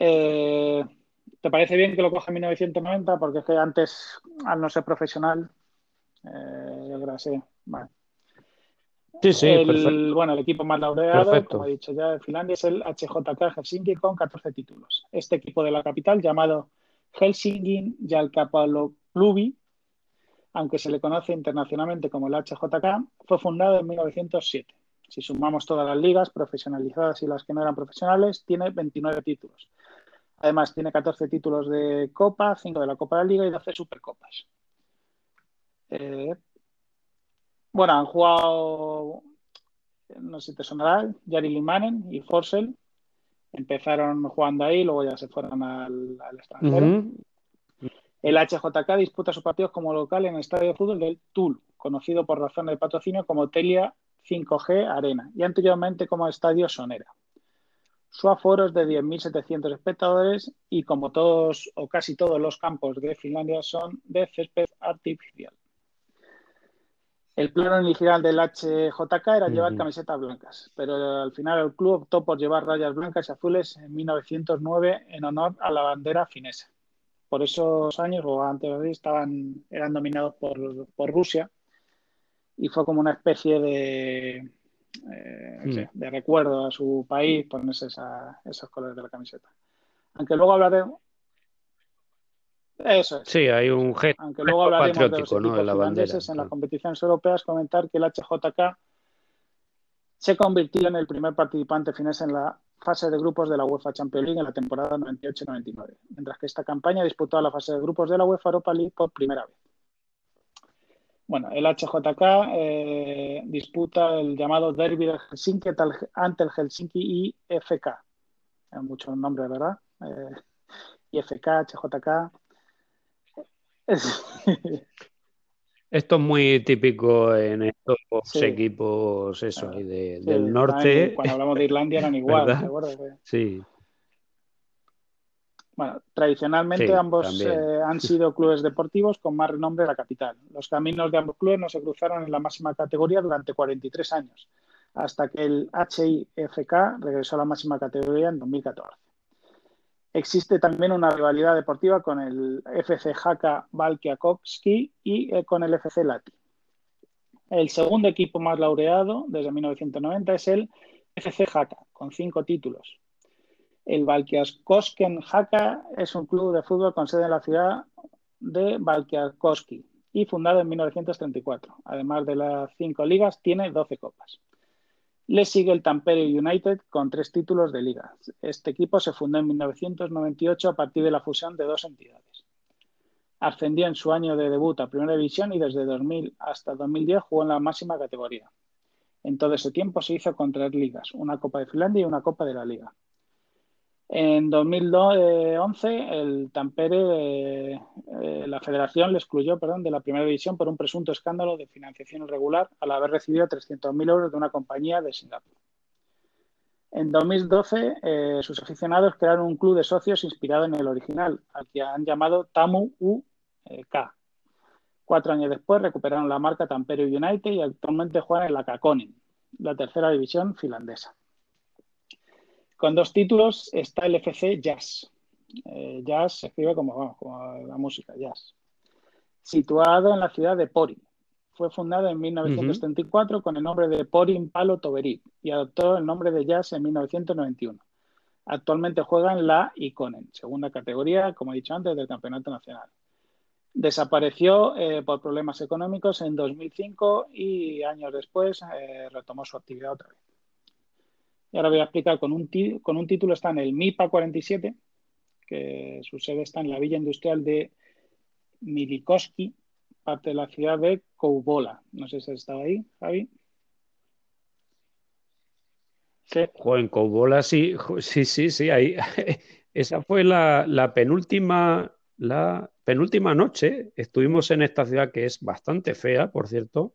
Eh, ¿Te parece bien que lo coja en 1990? Porque es que antes, al no ser profesional, eh, yo creo que sí. Vale. Sí, sí, el, bueno, el equipo más laureado, como he dicho ya, de Finlandia es el HJK Helsinki con 14 títulos. Este equipo de la capital, llamado Helsinki Jalkapalloklubi, aunque se le conoce internacionalmente como el HJK, fue fundado en 1907. Si sumamos todas las ligas profesionalizadas y las que no eran profesionales, tiene 29 títulos. Además, tiene 14 títulos de Copa, 5 de la Copa de la Liga y 12 Supercopas. Eh, bueno, han jugado, no sé si te sonará, Jari Limanen y Forsell. Empezaron jugando ahí, luego ya se fueron al, extranjero. El HJK disputa sus partidos como local en el estadio de fútbol del Toul, conocido por razones de patrocinio como Telia 5G Arena y anteriormente como Estadio Sonera. Su aforo es de 10.700 espectadores y como todos o casi todos los campos de Finlandia son de césped artificial. El plan inicial del HJK era llevar camisetas blancas, pero al final el club optó por llevar rayas blancas y azules en 1909 en honor a la bandera finesa. Por esos años, o antes de estaban, eran dominados por, Rusia y fue como una especie de, eh, de recuerdo a su país ponerse esos colores de la camiseta. Aunque luego hablaremos, eso es. Sí, hay un gesto Aunque luego hablaremos de, ¿no? de la bandera. En las competiciones europeas, comentar que el HJK se convirtió en el primer participante finés en la fase de grupos de la UEFA Champions League en la temporada 98-99, mientras que esta campaña disputó la fase de grupos de la UEFA Europa League por primera vez. Bueno, el HJK eh, disputa el llamado Derby del Helsinki ante el Helsinki IFK. Hay muchos nombres, ¿verdad? Eh, IFK, HJK. Esto es muy típico en estos equipos eso, del norte. Cuando hablamos de Irlanda eran igual, Sí. Bueno, tradicionalmente ambos eh, han sido clubes deportivos con más renombre en la capital. Los caminos de ambos clubes no se cruzaron en la máxima categoría durante 43 años, hasta que el HIFK regresó a la máxima categoría en 2014. Existe también una rivalidad deportiva con el FC Haka Valkiakovsky y eh, con el FC Lati. El segundo equipo más laureado desde 1990 es el FC Haka, con cinco títulos. El Valkiaskosken Haka es un club de fútbol con sede en la ciudad de Valkiakoski y fundado en 1934. Además de las cinco ligas, tiene 12 copas. Le sigue el Tampere United con tres títulos de liga. Este equipo se fundó en 1998 a partir de la fusión de dos entidades. Ascendió en su año de debut a Primera División y desde 2000 hasta 2010 jugó en la máxima categoría. En todo ese tiempo se hizo con tres ligas, una Copa de Finlandia y una Copa de la Liga. En 2011, el Tampere, eh, eh, la federación le excluyó de la primera división por un presunto escándalo de financiación irregular al haber recibido 300.000 euros de una compañía de Singapur. En 2012, eh, sus aficionados crearon un club de socios inspirado en el original, al que han llamado Tamu UK. Cuatro años después recuperaron la marca Tampere United y actualmente juegan en la Kakonin, la tercera división finlandesa. Con dos títulos está el FC Jazz. Eh, jazz se escribe como, la música, jazz. Situado en la ciudad de Pori. Fue fundado en 1934 con el nombre de Porin Palo Toberit y adoptó el nombre de Jazz en 1991. Actualmente juega en la Iconen, segunda categoría, como he dicho antes, del Campeonato Nacional. Desapareció eh, por problemas económicos en 2005 y años después eh, retomó su actividad otra vez. Y ahora voy a explicar con un, con un título, está en el MIPA 47, que su sede está en la Villa Industrial de Milikoski, parte de la ciudad de Koubola. No sé si has estado ahí, Javi. Sí. en Koubola sí, sí, sí, sí. Ahí. Esa fue la, la, penúltima, la penúltima noche. Estuvimos en esta ciudad que es bastante fea, por cierto.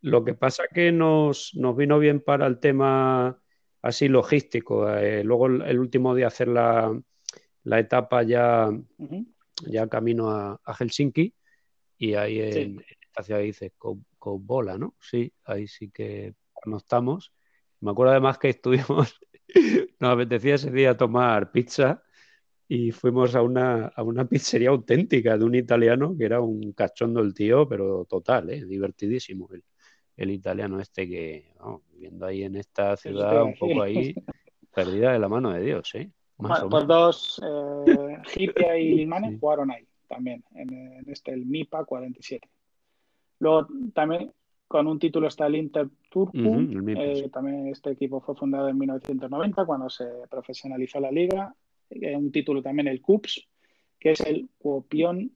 Lo que pasa que nos, nos vino bien para el tema así logístico. Eh, luego el, último día hacer la, etapa ya, ya camino a, Helsinki y ahí en, esta ciudad dice bola, ¿no? Sí, ahí sí que no estamos. Me acuerdo además que estuvimos, nos apetecía ese día tomar pizza y fuimos a una, a una pizzería auténtica de un italiano que era un cachondo el tío, pero total, ¿eh? divertidísimo el italiano este que, viviendo ahí en esta ciudad, un poco ahí, perdida de la mano de Dios, ¿eh? Más dos, eh, Hipia y Mane jugaron ahí también, en, este, el MIPA 47. Luego también con un título está el Inter Turku, eh, también este equipo fue fundado en 1990 cuando se profesionalizó la liga, eh, un título también el CUPS, que es el Kuopion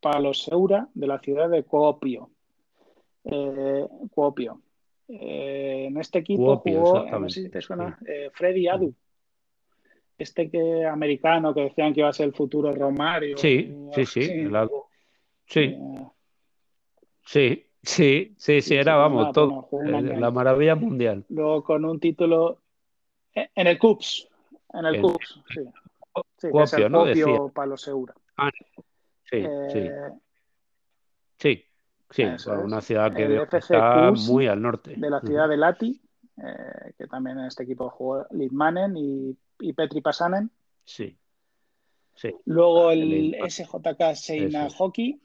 Paloseura de la ciudad de Kuopio, eh, Cuopio. Eh, en este equipo jugó, no sé si te suena, eh, Freddy Adu. Este que americano que decían que iba a ser el futuro Romario. Sí, sí, sí, Sí. sí. Sí, sí, sí, era, vamos, todo. la maravilla mundial. Luego con un título en el CUPS. En el, CUPS, sí. sí Cuopio, ¿no? Cuopio Palo Segura. Ah, sí, sí. Sí. Sí, una ciudad que está muy al norte. De la ciudad de Lati, eh, que también en este equipo jugó Litmanen y, y Petri Pasanen. Sí. sí. Luego el, SJK Seina Hockey,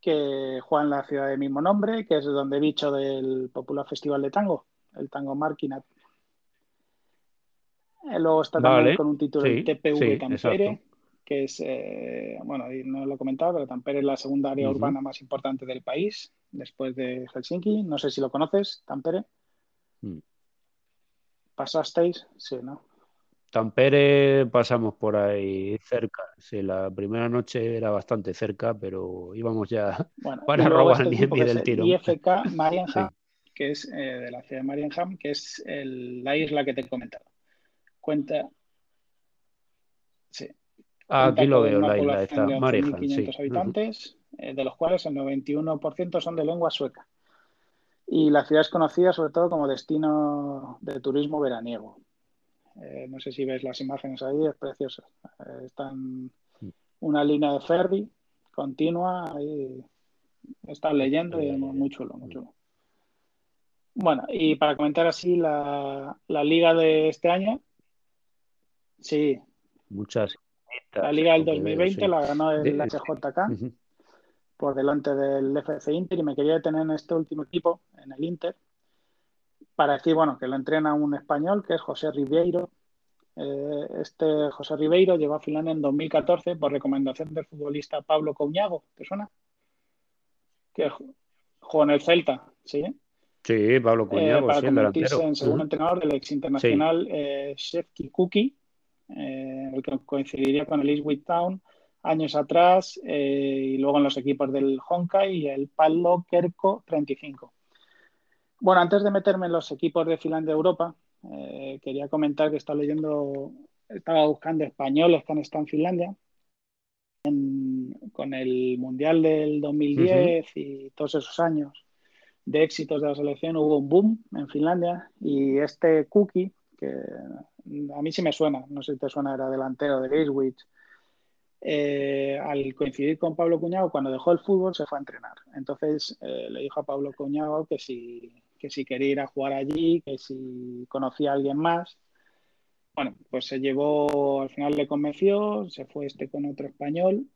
que juega en la ciudad de mismo nombre, que es donde dicho del popular festival de tango, el Tango Marquinat. Eh, luego está también con un título de TPV Tampere que es, eh, bueno, no lo he comentado, pero Tampere es la segunda área urbana más importante del país, después de Helsinki. No sé si lo conoces, Tampere. Mm. ¿Pasasteis? Sí, ¿no? Tampere pasamos por ahí cerca. Sí, la primera noche era bastante cerca, pero íbamos ya para robar este ni del tiro. IFK Marienham, que es eh, de la ciudad de Marienham, que es la isla que te he comentado. Cuenta, Ah, aquí lo veo, la isla está, Mariehamn, sí. habitantes, eh, de los cuales el 91% son de lengua sueca. Y la ciudad es conocida sobre todo como destino de turismo veraniego. Eh, no sé si ves las imágenes ahí, es precioso. Eh, están una línea de ferry continua, ahí están leyendo y es muy chulo, muy chulo. Bueno, y para comentar así la, la liga de este año, sí. Muchas la Liga del 2020 la ganó el HJK por delante del FC Inter y me quería detener en este último equipo, en el Inter, para decir, bueno, que lo entrena un español que es José Ribeiro. Eh, este José Ribeiro llegó a Finlandia en 2014 por recomendación del futbolista Pablo Couñago, ¿te suena? Que jugó en el Celta, ¿sí? Sí, Pablo Couñago, para convertirse en segundo entrenador del ex internacional eh, Shefki Kuki eh, el que coincidiría con el Eastwood Town años atrás eh, y luego en los equipos del Honkai y el Palo Kerko 35. Bueno, antes de meterme en los equipos de Finlandia Europa, eh, quería comentar que estaba leyendo, estaba buscando españoles que han estado en Finlandia con el Mundial del 2010 y todos esos años de éxitos de la selección hubo un boom en Finlandia y este Cookie que a mí sí me suena, no sé si te suena, era delantero de Ipswich. Eh, al coincidir con Pablo Cuñado, cuando dejó el fútbol, se fue a entrenar. Entonces eh, le dijo a Pablo Cuñado que si, que si quería ir a jugar allí, que si conocía a alguien más. Bueno, pues se llevó, al final le convenció, se fue este con otro español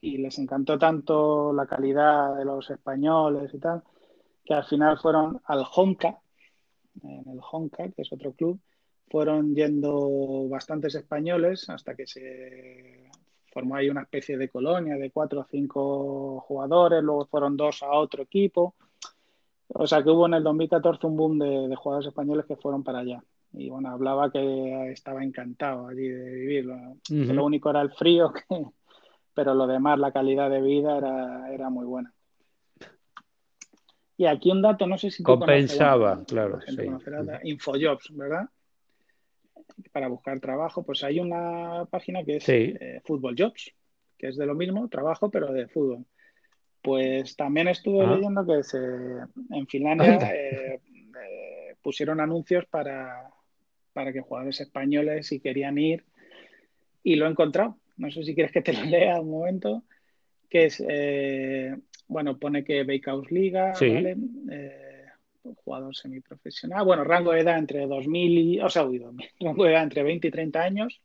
y les encantó tanto la calidad de los españoles y tal, que al final fueron al Honka, en el Honka, que es otro club, fueron yendo bastantes españoles hasta que se formó ahí una especie de colonia de cuatro o cinco jugadores, luego fueron dos a otro equipo. O sea que hubo en el 2014 un boom de, jugadores españoles que fueron para allá. Y bueno, hablaba que estaba encantado allí de vivirlo. Lo único era el frío, pero lo demás, la calidad de vida era, era muy buena. Y aquí un dato, no sé si compensaba, claro, sí. Infojobs, ¿verdad? Para buscar trabajo, pues hay una página que es eh, Football Jobs, que es de lo mismo, trabajo, pero de fútbol. Pues también estuve ah. leyendo que se, en Finlandia eh, eh, pusieron anuncios para, para que jugadores españoles si querían ir y lo he encontrado. No sé si quieres que te lo lea un momento, que es bueno, pone que Bakehouse Liga, ¿vale? Jugador semiprofesional. Bueno, rango de edad entre 2000 y, o sea, rango de edad entre 20 y 30 años,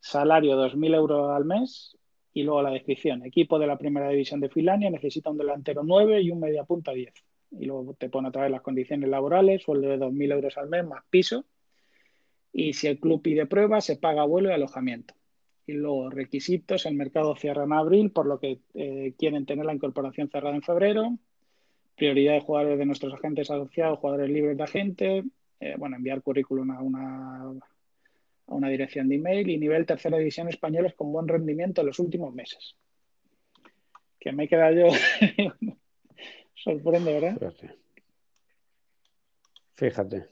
salario 2.000 euros al mes y luego la descripción. Equipo de la primera división de Finlandia necesita un delantero 9 y un media punta 10. Y luego te pone otra vez las condiciones laborales, sueldo de 2.000 euros al mes más piso. Y si el club pide prueba, se paga vuelo y alojamiento y luego requisitos, el mercado cierra en abril, por lo que eh, quieren tener la incorporación cerrada en febrero, prioridad de jugadores de nuestros agentes asociados, jugadores libres de agente, eh, bueno, enviar currículum a una, a una dirección de email y nivel tercera división españoles con buen rendimiento en los últimos meses. Que me queda yo sorprende, ¿verdad? Fíjate.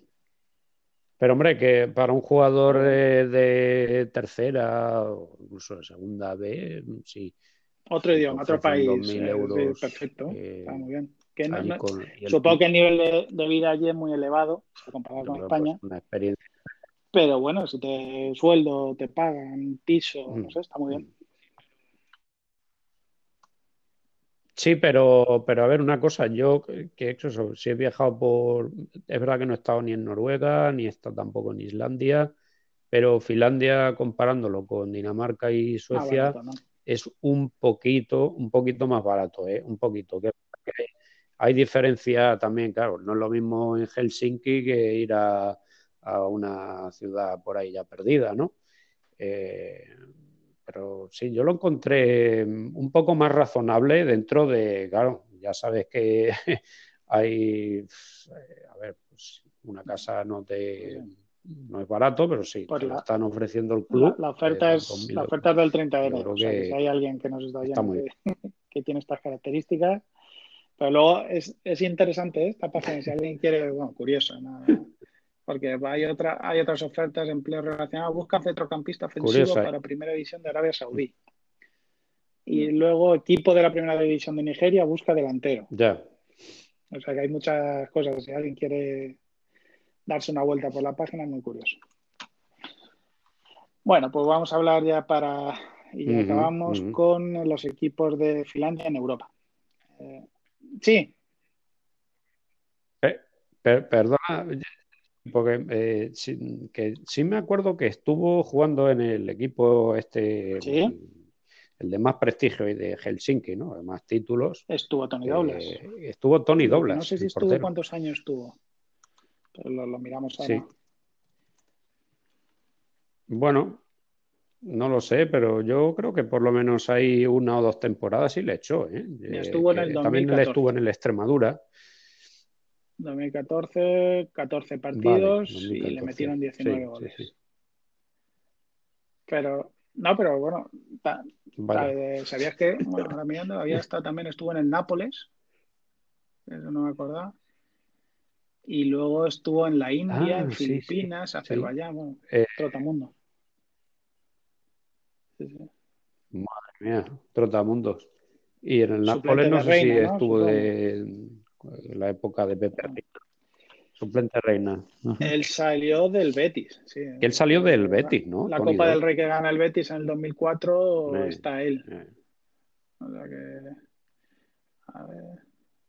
Pero hombre, que para un jugador de, tercera o incluso de segunda B, sí. Otro idioma, otro país. perfecto, eh, está muy bien. Supongo que el nivel de, vida allí es muy elevado, comparado con España. una experiencia. Pero bueno, si te sueldo, te pagan, piso, no mm, sé, está muy bien. Sí, pero, pero a ver, una cosa, yo que he hecho eso, si he viajado por, es verdad que no he estado ni en Noruega, ni he estado tampoco en Islandia, pero Finlandia, comparándolo con Dinamarca y ah, Suecia, es un poquito, un poquito más barato, ¿eh? Un poquito. Que, hay diferencia también, claro, no es lo mismo en Helsinki que ir a, una ciudad por ahí ya perdida, ¿no? Eh, pero sí, yo lo encontré un poco más razonable dentro de, claro, ya sabes que hay, eh, a ver, pues una casa no te no es barato, pero sí, pues están ofreciendo el club. La, oferta es la oferta del 30 de enero. si hay alguien que nos está oyendo que, tiene estas características. Pero luego es, es interesante ¿eh? esta página, si alguien quiere, bueno, curioso, ¿no? porque hay, otra, hay otras ofertas de empleo relacionados. Busca centrocampista ofensivo ¿eh? para Primera División de Arabia Saudí. Y luego equipo de la Primera División de Nigeria busca delantero. Ya. O sea que hay muchas cosas. Si alguien quiere darse una vuelta por la página, es muy curioso. Bueno, pues vamos a hablar ya para... Y acabamos con los equipos de Finlandia en Europa. Eh, sí. Eh, perdona, porque eh, sí, que sí me acuerdo que estuvo jugando en el equipo este, el, de más prestigio y de Helsinki, ¿no? De más títulos. Estuvo Tony Doblas. estuvo Tony Doblas. No sé si estuvo cuántos años estuvo, pero lo, miramos ahora. Sí. Bueno, no lo sé, pero yo creo que por lo menos hay una o dos temporadas y le echó. ¿eh? Estuvo en el También estuvo en el Extremadura. 2014, 14 partidos y le metieron 19 goles. Pero, no, pero bueno, ¿sabías que, bueno, ahora mirando, había estado también, estuvo en el Nápoles, eso no me acordaba, y luego estuvo en la India, ah, en Filipinas, Azerbaiyán, eh, Trotamundo. Madre mía, Trotamundos. Y en el Nápoles no sé si estuvo de la época de Pepe Suplente Reina. Él salió del Betis, sí. Él salió del Betis, ¿no? La Copa del Rey que gana el Betis en el 2004 está él. O sea que... A ver...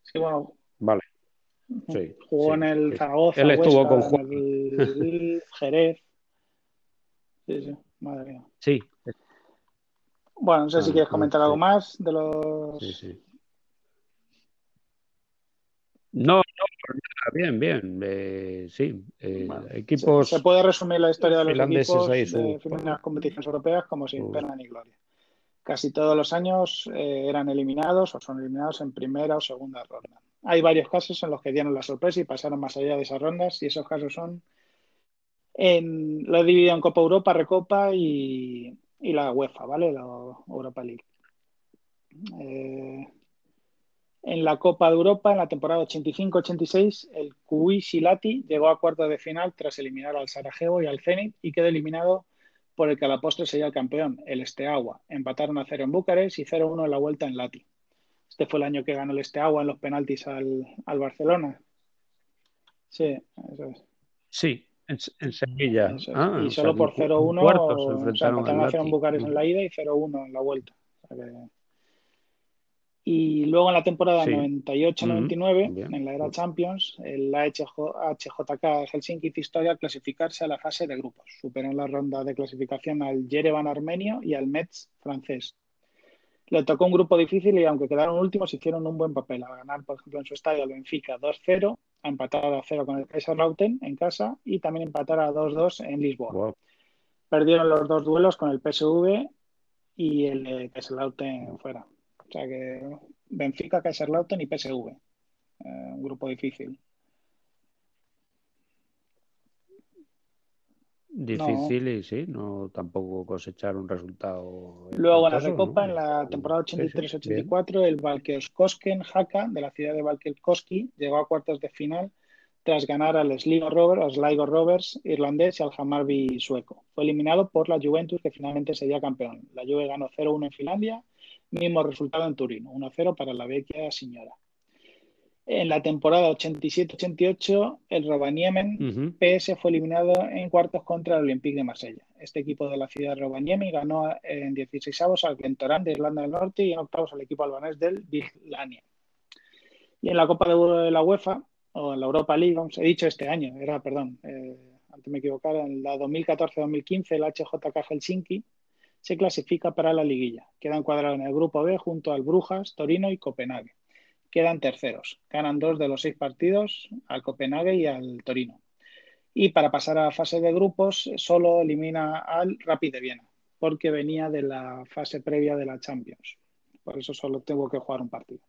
Sí, bueno... Vale. Sí, Jugó en el Zaragoza. Él estuvo con Juan. el Jerez. Sí, sí, madre mía. Sí. Bueno, no sé si quieres comentar algo más de los. Sí, sí. No, no, bien, bien. Eh, sí, eh, equipos. Se, puede resumir la historia de los equipos ahí, de las competiciones europeas como sin pena ni gloria. Casi todos los años eh, eran eliminados o son eliminados en primera o segunda ronda. Hay varios casos en los que dieron la sorpresa y pasaron más allá de esas rondas y esos casos son en, lo he dividido en Copa Europa, Recopa y, y la UEFA, ¿vale? La Europa League. Eh, en la Copa de Europa, en la temporada 85-86, el QI Silati llegó a cuartos de final tras eliminar al Sarajevo y al Zenit y quedó eliminado por el que a la postre sería el campeón, el Esteagua. Empataron a 0 en Bucarest y 0-1 en la vuelta en Lati. Este fue el año que ganó el Esteagua en los penaltis al, al Barcelona. Sí, eso es. Sí, en, Sevilla. Ah, y solo por 0-1 se enfrentaron o sea, a Bucarest en la ida y 0-1 en la vuelta. Y luego en la temporada 98-99, en la era Champions, el HJK Helsinki hizo historia al clasificarse a la fase de grupos. Superó en la ronda de clasificación al Yerevan armenio y al Metz francés. Le tocó un grupo difícil y aunque quedaron últimos, hicieron un buen papel. A ganar, por ejemplo, en su estadio al Benfica 2-0, a empatar a 0 con el Kaiserslautern en casa y también empatar a 2-2 en Lisboa. Perdieron los dos duelos con el PSV y el Kaiserslautern fuera. O sea que Benfica, Kaiserslautern y PSV. Eh, un grupo difícil. Difícil y sí, no tampoco cosechar un resultado. Luego en la Recopa, en la temporada 83-84, el Valkeoskosken Haka de la ciudad de Valkeoskoski llegó a cuartos de final tras ganar al Sligo Rovers, Sligo Rovers irlandés y al Hammarby sueco. Fue eliminado por la Juventus que finalmente sería campeón. La Juve ganó 0-1 en Finlandia, mismo resultado en Turín, 1-0 para la vecchia señora. En la temporada 87-88, el Rovaniemi PS fue eliminado en cuartos contra el Olympique de Marsella. Este equipo de la ciudad de Rovaniemi ganó en 16 avos al Glentoran de Irlanda del Norte y en octavos al equipo albanés del Vigilania. Y en la Copa de la UEFA, o en la Europa League, como he dicho este año, era, perdón, eh, antes me equivocara, en la 2014-2015 el HJK Helsinki se clasifica para la liguilla. Queda encuadrado en el grupo B junto al Brujas, Torino y Copenhague quedan terceros. Ganan dos de los seis partidos al Copenhague y al Torino. Y para pasar a fase de grupos, solo elimina al Rapid de Viena, porque venía de la fase previa de la Champions. Por eso solo tengo que jugar un partido.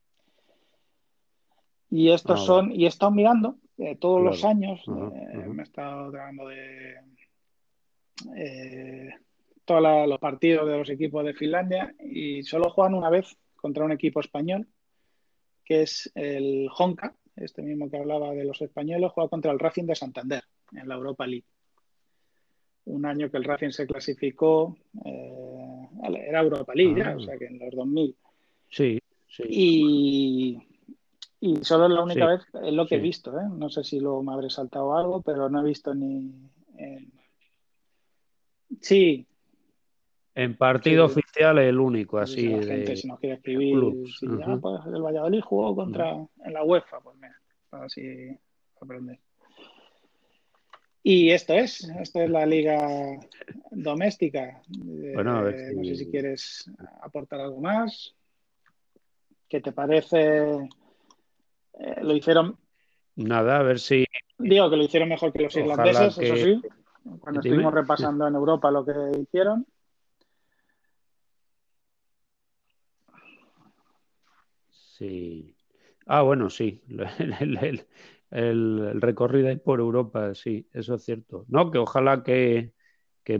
Y estos ah, son, y he estado mirando eh, todos los años, eh, me he estado tratando de eh, todos los partidos de los equipos de Finlandia y solo juegan una vez contra un equipo español que es el Honka, este mismo que hablaba de los españoles, juega contra el Racing de Santander en la Europa League. Un año que el Racing se clasificó, eh, era Europa League, ah. o sea que en los 2000. Sí, sí. Y, y solo es la única vez, es lo que he visto, ¿eh? no sé si luego me habré saltado algo, pero no he visto ni. Sí, en partido oficial es el único, así. la gente, si nos quiere escribir, si ya, pues, el Valladolid jugó contra en la UEFA, pues mira, así aprender. Y esto es, esta es la liga doméstica. Bueno, a ver eh, No sé si quieres aportar algo más. ¿Qué te parece? Eh, lo hicieron. Nada, a ver si. Digo que lo hicieron mejor que los irlandeses, eso sí. Cuando estuvimos repasando en Europa lo que hicieron. Sí. Ah, bueno, sí. El, recorrido por Europa, sí, eso es cierto. No, que ojalá que,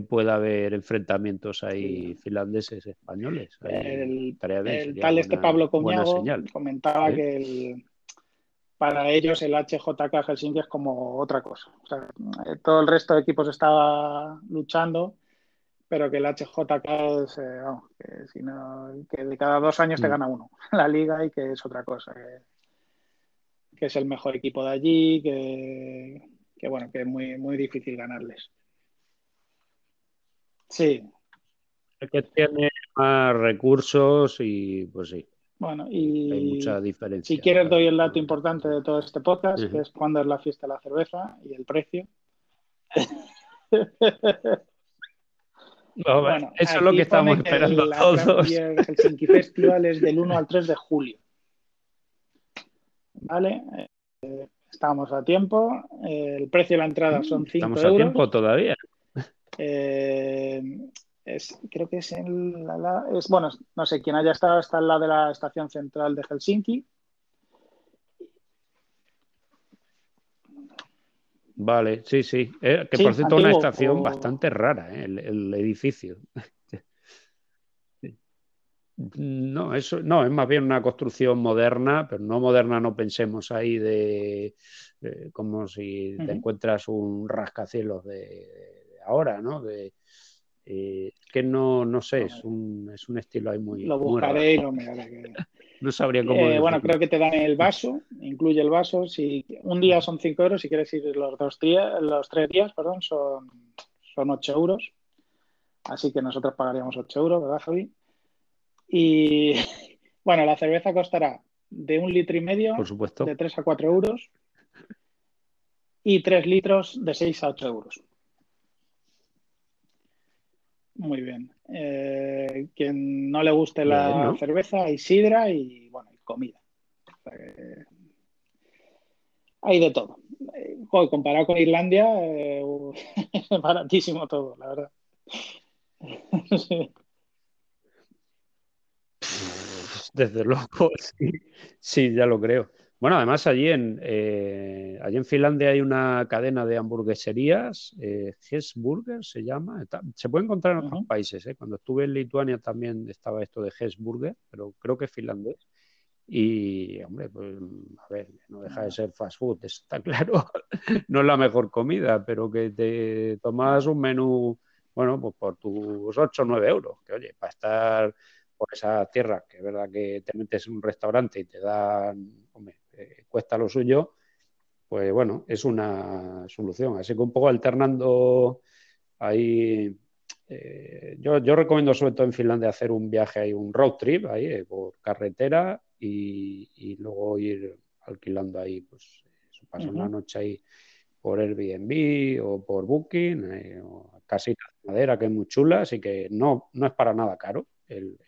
pueda haber enfrentamientos ahí finlandeses españoles. el, tal este Pablo Coñago comentaba ¿Eh? que para ellos el HJK Helsinki es como otra cosa. O sea, eh, todo el resto de equipos estaba luchando pero que el HJK es, eh, que, de cada dos años te mm. gana uno la liga y que es otra cosa. que es el mejor equipo de allí, que, que bueno, que es muy, muy difícil ganarles. Sí. Que tiene más recursos y pues sí. Bueno, y hay mucha diferencia. Si quieres doy el dato importante de todo este podcast, que es cuándo es la fiesta de la cerveza y el precio. bueno, eso es lo que estamos esperando todos. El Helsinki Festival es del 1 al 3 de julio. ¿Vale? Eh, estamos a tiempo. Eh, el precio de la entrada son 5 euros. Estamos a tiempo todavía. Eh, creo que es en la, es, bueno, no sé, quién haya estado está en la de la estación central de Helsinki. Vale, sí, sí. que por cierto, una estación bastante rara, el, el, edificio. No, eso no, es más bien una construcción moderna, pero no moderna, no pensemos ahí de, como si te encuentras un rascacielos de, ahora, ¿no? De, eh, que no, no sé, es un, es un estilo ahí muy. Lo buscaré y lo miraré. No sabría cómo. Eh, bueno, creo que te dan el vaso, incluye el vaso. Si un día son 5 euros, si quieres ir los dos días, los tres días, perdón, son, son 8 euros. Así que nosotros pagaríamos 8 euros, ¿verdad, Javi? Y bueno, la cerveza costará de un litro y medio, Por supuesto. de 3 a 4 euros, y 3 litros de 6 a 8 euros. Muy bien. Eh, quien no le guste la cerveza, hay sidra y bueno, y comida. hay de todo. comparado con Irlandia, eh, es baratísimo todo, la verdad. sí. Desde luego, sí, ya lo creo. Bueno, además allí en, eh, allí en Finlandia hay una cadena de hamburgueserías, eh, Hesburger se llama, se puede encontrar en otros países. ¿eh? Cuando estuve en Lituania también estaba esto de Hesburger, pero creo que es finlandés. Y, hombre, pues, a ver, no deja de ser fast food, está claro. no es la mejor comida, pero que te tomas un menú, bueno, pues por tus 8 o 9 euros, que oye, para estar por esa tierra, que es verdad que te metes en un restaurante y te dan, hombre, eh, cuesta lo suyo, pues bueno, es una solución. Así que un poco alternando ahí. Eh, yo, recomiendo sobre todo en Finlandia hacer un viaje ahí, un road trip ahí eh, por carretera y, luego ir alquilando ahí, pues pasar una noche ahí por Airbnb o por Booking, o casitas de madera que es muy chula, así que no, no es para nada caro el,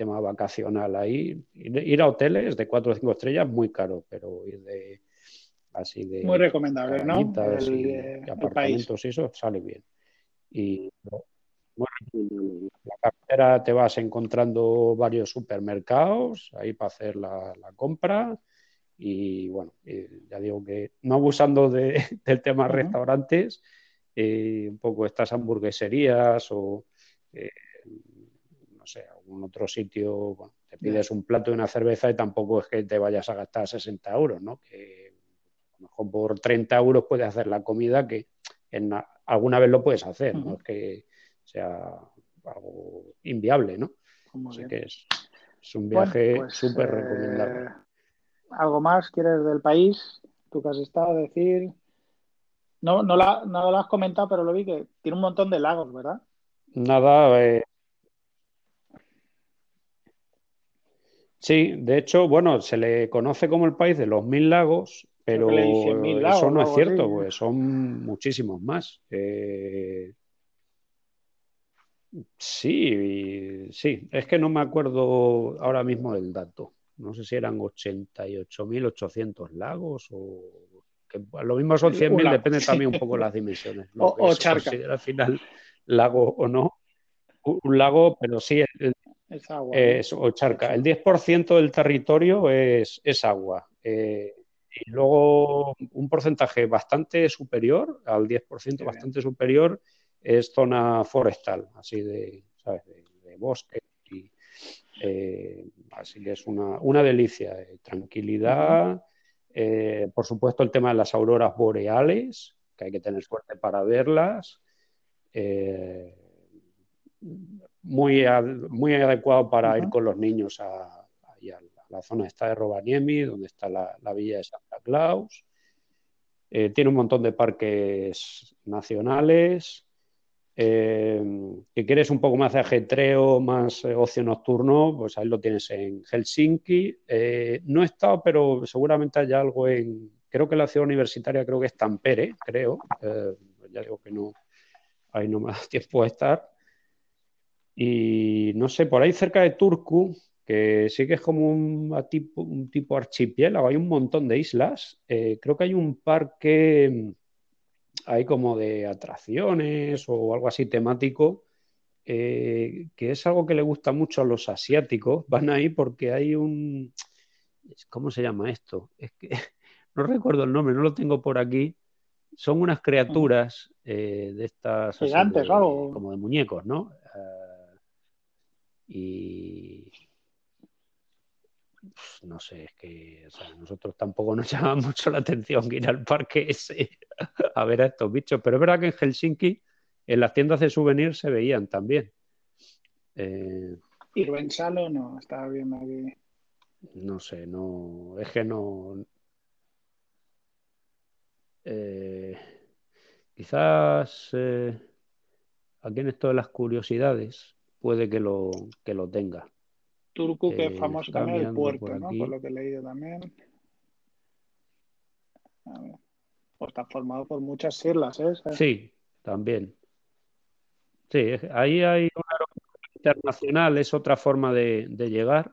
tema vacacional ahí. Ir, a hoteles de 4 o 5 estrellas muy caro, pero ir de así de... Muy recomendable, ¿no? El, apartamentos y eso sale bien. Y la cartera te vas encontrando varios supermercados ahí para hacer la, compra y bueno, ya digo que no abusando de, del tema restaurantes, eh, un poco estas hamburgueserías o eh, sé, algún otro sitio, te pides un plato y una cerveza y tampoco es que te vayas a gastar 60 euros, ¿no? Que a lo mejor por 30 euros puedes hacer la comida que en, alguna vez lo puedes hacer, no es que sea algo inviable, ¿no? Así que es, un viaje pues, súper recomendable. Eh, ¿Algo más quieres del país? Tú que has estado a decir. No, no, no lo has comentado, pero lo vi que tiene un montón de lagos, ¿verdad? Nada, eh, Sí, de hecho, bueno, se le conoce como el país de los mil lagos, pero eso no es cierto, pues son muchísimos más. Eh, sí, sí, es que no me acuerdo ahora mismo del dato. No sé si eran 88.800 lagos o que lo mismo son 100.000, depende también un poco de las dimensiones. o, o charca. al final lago o no. Un lago, pero sí, es agua. o charca. El 10% del territorio es, agua. Eh, y luego un porcentaje bastante superior, al 10% bastante superior, es zona forestal, así de, ¿sabes? de, bosque. Eh, así que es una, delicia. Eh, tranquilidad. por supuesto, el tema de las auroras boreales, que hay que tener suerte para verlas muy, muy adecuado para ir con los niños a, la zona está de Rovaniemi, donde está la, villa de Santa Claus. Eh, tiene un montón de parques nacionales. Eh, que quieres un poco más de ajetreo, más ocio nocturno, pues ahí lo tienes en Helsinki. no he estado, pero seguramente hay algo en, creo que la ciudad universitaria creo que es Tampere, creo. ya digo que no, ahí no me da tiempo a estar. Y no sé, por ahí cerca de Turku, que sí que es como un tipo, un tipo archipiélago, hay un montón de islas. Eh, creo que hay un parque, hay como de atracciones o algo así temático, eh, que es algo que le gusta mucho a los asiáticos. Van ahí porque hay un... ¿Cómo se llama esto? Es que no recuerdo el nombre, no lo tengo por aquí. Son unas criaturas eh, de estas... Gigantes. Como de muñecos, ¿no? Y pues, no sé, es que o nosotros tampoco nos llama mucho la atención ir al parque ese a ver a estos bichos, pero es verdad que en Helsinki en las tiendas de souvenirs se veían también. Eh, ¿Y Salo no? Estaba viendo aquí. No sé, no, es que no. Eh, quizás eh, aquí en esto de las curiosidades puede que lo, que lo tenga. Turku, que es eh, famoso también el puerto, ¿no? Por lo que he leído también. Pues está formado por muchas islas, ¿eh? Sí, también. Sí, ahí hay un aeropuerto internacional, es otra forma de, llegar,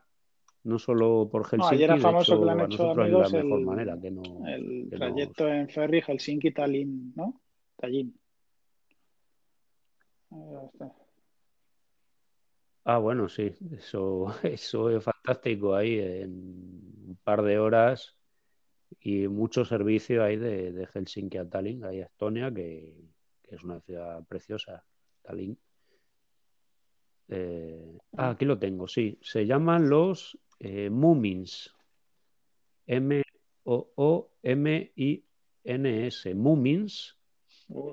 no solo por Helsinki. No, ayer era famoso que lo han hecho amigos la mejor manera, que no, el trayecto en ferry Helsinki-Tallinn, ¿no? Tallinn. Ahí está. Ah, bueno, sí, eso, eso es fantástico ahí en un par de horas y mucho servicio ahí de, Helsinki a Tallinn, ahí a Estonia, que, es una ciudad preciosa, Tallinn. Eh, ah, aquí lo tengo, sí. Se llaman los eh, Mumins. M-O-O-M-I-N-S. Mumins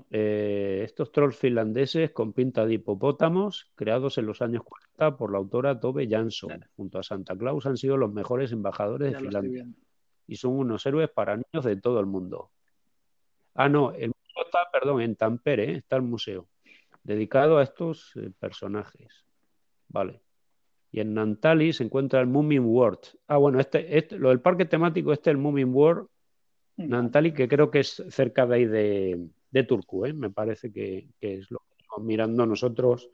eh, estos trolls finlandeses con pinta de hipopótamos, creados en los años 40 por la autora Tove Jansson, junto a Santa Claus, han sido los mejores embajadores de Finlandia. Y son unos héroes para niños de todo el mundo. Ah, no, el museo está, perdón, en Tampere, ¿eh? está el museo, dedicado a estos eh, personajes. Vale. Y en Nantali se encuentra el Moomin World. Ah, bueno, este, este, lo del parque temático, este el Moomin World, Nantali, que creo que es cerca de ahí de, de Turku, ¿eh? me parece que, es lo que estamos mirando nosotros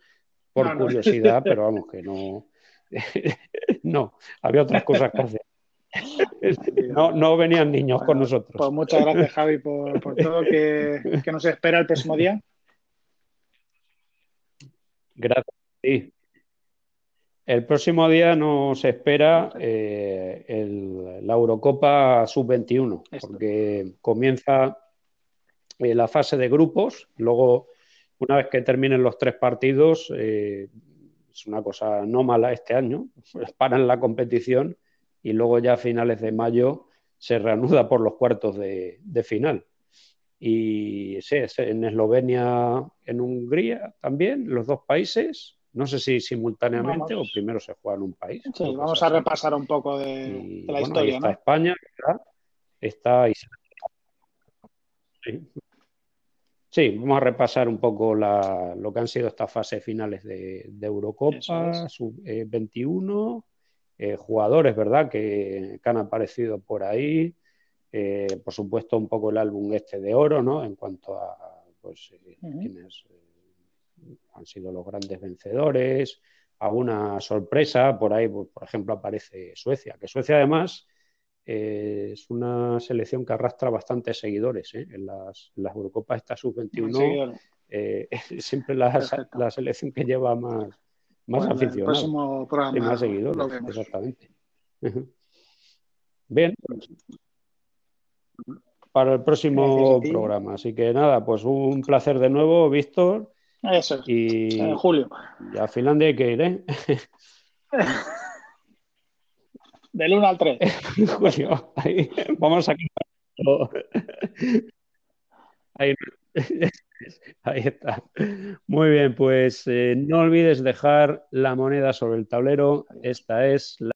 por curiosidad, pero vamos, que no, no, había otras cosas que hacer. No, no venían niños con nosotros. Pues muchas gracias, Javi, por, todo que, que, nos espera el próximo día. Gracias. Sí. El próximo día nos espera eh, la Eurocopa Sub-21, porque comienza eh, la fase de grupos. Luego, una vez que terminen los tres partidos, eh, es una cosa no mala este año, paran la competición y luego ya a finales de mayo se reanuda por los cuartos de, final. Y sí, en Eslovenia, en Hungría también, los dos países. No sé si simultáneamente o primero se juega en un país. Sí, vamos a repasar un poco de, la historia. está España, está, Israel. Sí, vamos a repasar un poco lo que han sido estas fases finales de, Eurocopa, sub-21, eh, jugadores, ¿verdad?, que, han aparecido por ahí. Eh, por supuesto, un poco el álbum este de oro, ¿no?, en cuanto a pues, eh, quienes han sido los grandes vencedores. Alguna sorpresa, por ahí, pues, por ejemplo, aparece Suecia, que Suecia además eh, es una selección que arrastra bastantes seguidores. ¿eh? En, las, las, Eurocopas, esta sub-21, eh, es siempre la, selección que lleva más, más aficionados y más seguidores. Exactamente. Bien. Para el próximo programa. Así que nada, pues un placer de nuevo, Víctor. Eso. Y en julio. Y a Finlandia hay que ir, ¿eh? Del 1 al 3. Julio, vamos a ahí, ahí, está. Muy bien, pues eh, no olvides dejar la moneda sobre el tablero. Esta es la